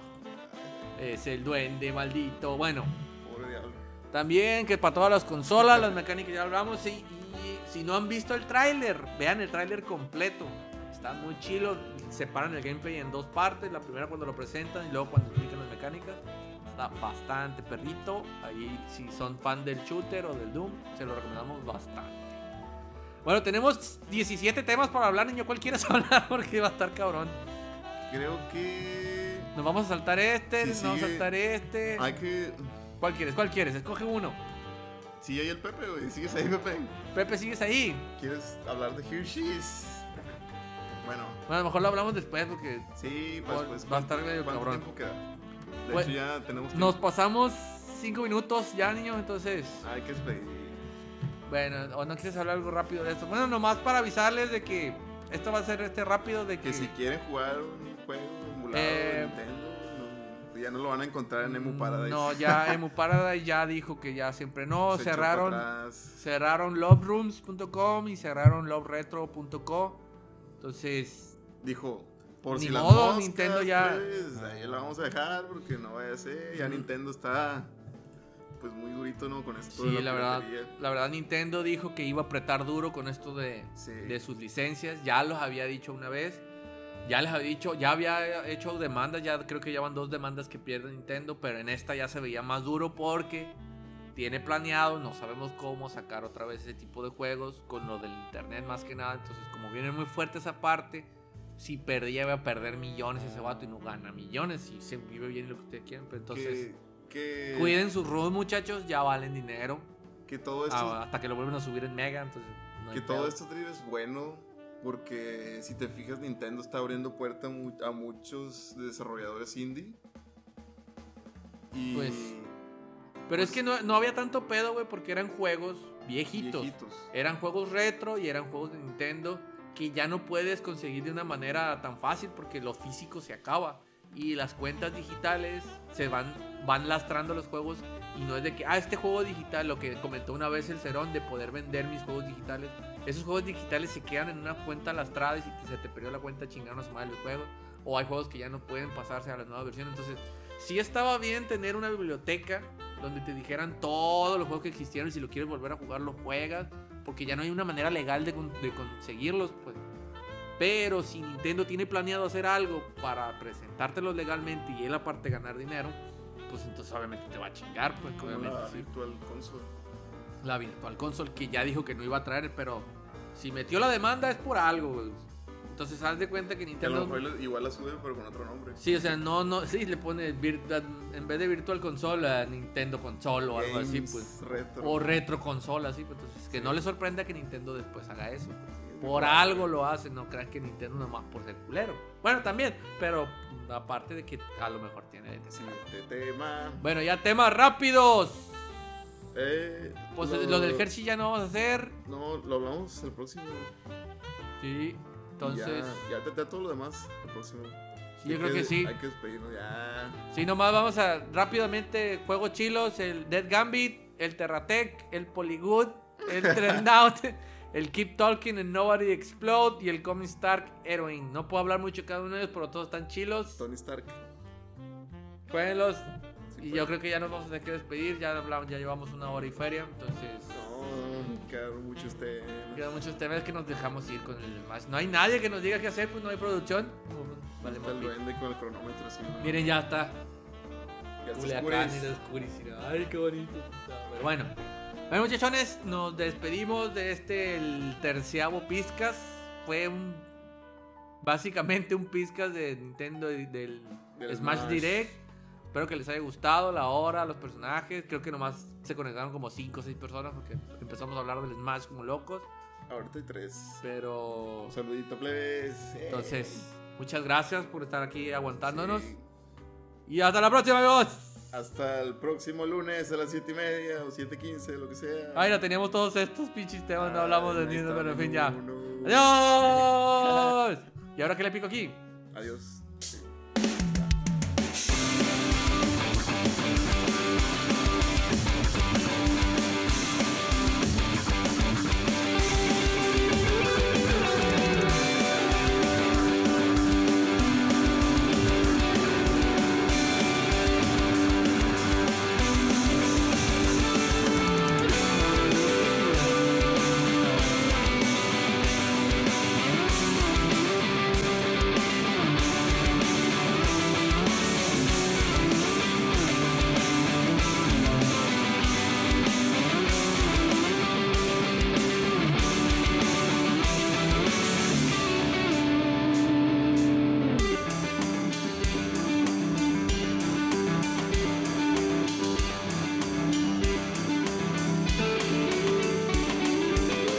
Es el duende maldito. Bueno, Pobre diablo. también que para todas las consolas, las mecánicas ya hablamos. Y, y si no han visto el tráiler, vean el tráiler completo. Está muy chilo. Separan el gameplay en dos partes. La primera cuando lo presentan y luego cuando explican las mecánicas. Está bastante perrito. Ahí si son fan del shooter o del Doom, se lo recomendamos bastante. Bueno, tenemos 17 temas para hablar, niño. ¿Cuál quieres hablar? Porque va a estar cabrón. Creo que. Nos vamos a saltar este, nos vamos a sigue. saltar este. Hay que. ¿Cuál quieres? ¿Cuál quieres? Escoge uno. Sí, hay el Pepe, güey. Sigues ahí, Pepe. Pepe, ¿sigues ahí? ¿Quieres hablar de Hershey's? Bueno, Bueno, a lo mejor lo hablamos después porque sí, pues, pues va a estar medio ¿cuánto cabrón. tiempo queda? De Bueno, hecho, ya tenemos que. nos pasamos cinco minutos ya, niño. Entonces, Hay que despedir. bueno, o no quieres hablar algo rápido de esto. Bueno, nomás para avisarles de que esto va a ser este rápido de que. Que si quieren jugar un juego emulado Eh, de Nintendo, ya no lo van a encontrar en Emu Paradise. No, ya Emu Paradise ya dijo que ya siempre no. Se cerraron. Cerraron loverooms.com y cerraron loveretro.co. Entonces, Dijo, por Ni si las modo, moscas, Nintendo ya- pues, ahí la vamos a dejar porque no vaya a ser. Ya Ujú. Nintendo está pues muy durito, ¿no? Con esto de Sí, la verdad, la verdad Nintendo dijo que iba a apretar duro con esto de, Sí. de sus licencias. Ya los había dicho una vez. Ya les había dicho, ya había hecho demandas, ya creo que ya van dos demandas que pierde Nintendo, pero en esta ya se veía más duro porque tiene planeado, no sabemos cómo sacar otra vez ese tipo de juegos con lo del internet más que nada. Entonces, como viene muy fuerte esa parte, si perdía iba a perder millones ese vato y no gana millones y se vive bien lo que ustedes quieran. Pero entonces, que, que, cuiden sus rudos muchachos, ya valen dinero. que todo esto Ah, hasta que lo vuelven a subir en Mega, entonces no Que todo pedo. esto, Tri, es bueno porque si te fijas, Nintendo está abriendo puerta a mu- a muchos desarrolladores indie. Y Pues, Pero es que no, no había tanto pedo, güey, porque eran juegos viejitos. viejitos. Eran juegos retro y eran juegos de Nintendo que ya no puedes conseguir de una manera tan fácil porque lo físico se acaba. Y las cuentas digitales se van, van lastrando los juegos y no es de que, ah, este juego digital, lo que comentó una vez el Cerón de poder vender mis juegos digitales. Esos juegos digitales se quedan en una cuenta lastrada y si se te perdió la cuenta chingaron a su madre el juego. O hay juegos que ya no pueden pasarse a la nueva versión. Entonces, sí estaba bien tener una biblioteca donde te dijeran todos los juegos que existieron y si lo quieres volver a jugar lo juegas porque ya no hay una manera legal de, con- de conseguirlos pues pero si Nintendo tiene planeado hacer algo para presentártelos legalmente y él aparte ganar dinero pues entonces obviamente te va a chingar pues Como obviamente la sí. Virtual Console. la Virtual Console que ya dijo que no iba a traer pero si metió la demanda es por algo güey. Entonces haz de cuenta que Que a Nintendo lo mejor le- igual la sube, pero con otro nombre. Sí, o sea, no, no, sí, le pone en vez de Virtual Console a Nintendo Console o algo así, pues. Retro. O retro consola, así, pues. Entonces, que no le sorprenda que Nintendo después haga eso. Sí, Por algo lo hace, no crean que Nintendo nomás por ser culero. Bueno, también, pero aparte de que a lo mejor tiene Siguiente tema. Bueno, ya temas rápidos. Eh, Pues lo, del Hershey ya no vamos a hacer. No, lo hablamos el próximo. Sí, entonces. Ya, ya te todo lo demás el próximo. Sí, yo creo que sí. Hay que despedirnos ya. Sí, nomás vamos a rápidamente juegos chilos, el Dead Gambit, el Terratech, el Polygood, el Trend Out, el Keep Talking, el Nobody Explode y el Coming Stark Heroine. No puedo hablar mucho de cada uno de ellos, pero todos están chilos. Tony Stark. Jueguenlos. Sí, Y fue. yo creo que ya nos vamos a tener que despedir, ya hablamos, ya llevamos una hora y feria, entonces No, quedaron muchos temas. quedan muchos temas que nos dejamos ir con el Smash. No hay nadie que nos diga qué hacer, pues no hay producción. Vale, Está el duende con el cronómetro así. Miren, ya está. ya está Culiacán y oscurece. la oscuridad. Ay, qué bonito. Pero bueno. Bueno, muchachones, nos despedimos de este, el terciavo Piscas. Fue un. Básicamente un Piscas de Nintendo y del, Del Smash, Smash. Direct. Espero que les haya gustado la hora, los personajes. Creo que nomás se conectaron como 5 o 6 personas porque empezamos a hablar del Smash como locos. Ahorita hay tres. Pero. Un saludito, plebes. Entonces, muchas gracias por estar aquí aguantándonos. Sí. Y hasta la próxima, amigos. Hasta el próximo lunes a las 7 y media o 7.15, lo que sea. Ay, ya teníamos todos estos pinches temas, no hablamos de Nintendo, pero en fin, ya. ¡Adiós! ¿Y ahora qué le pico aquí? Adiós.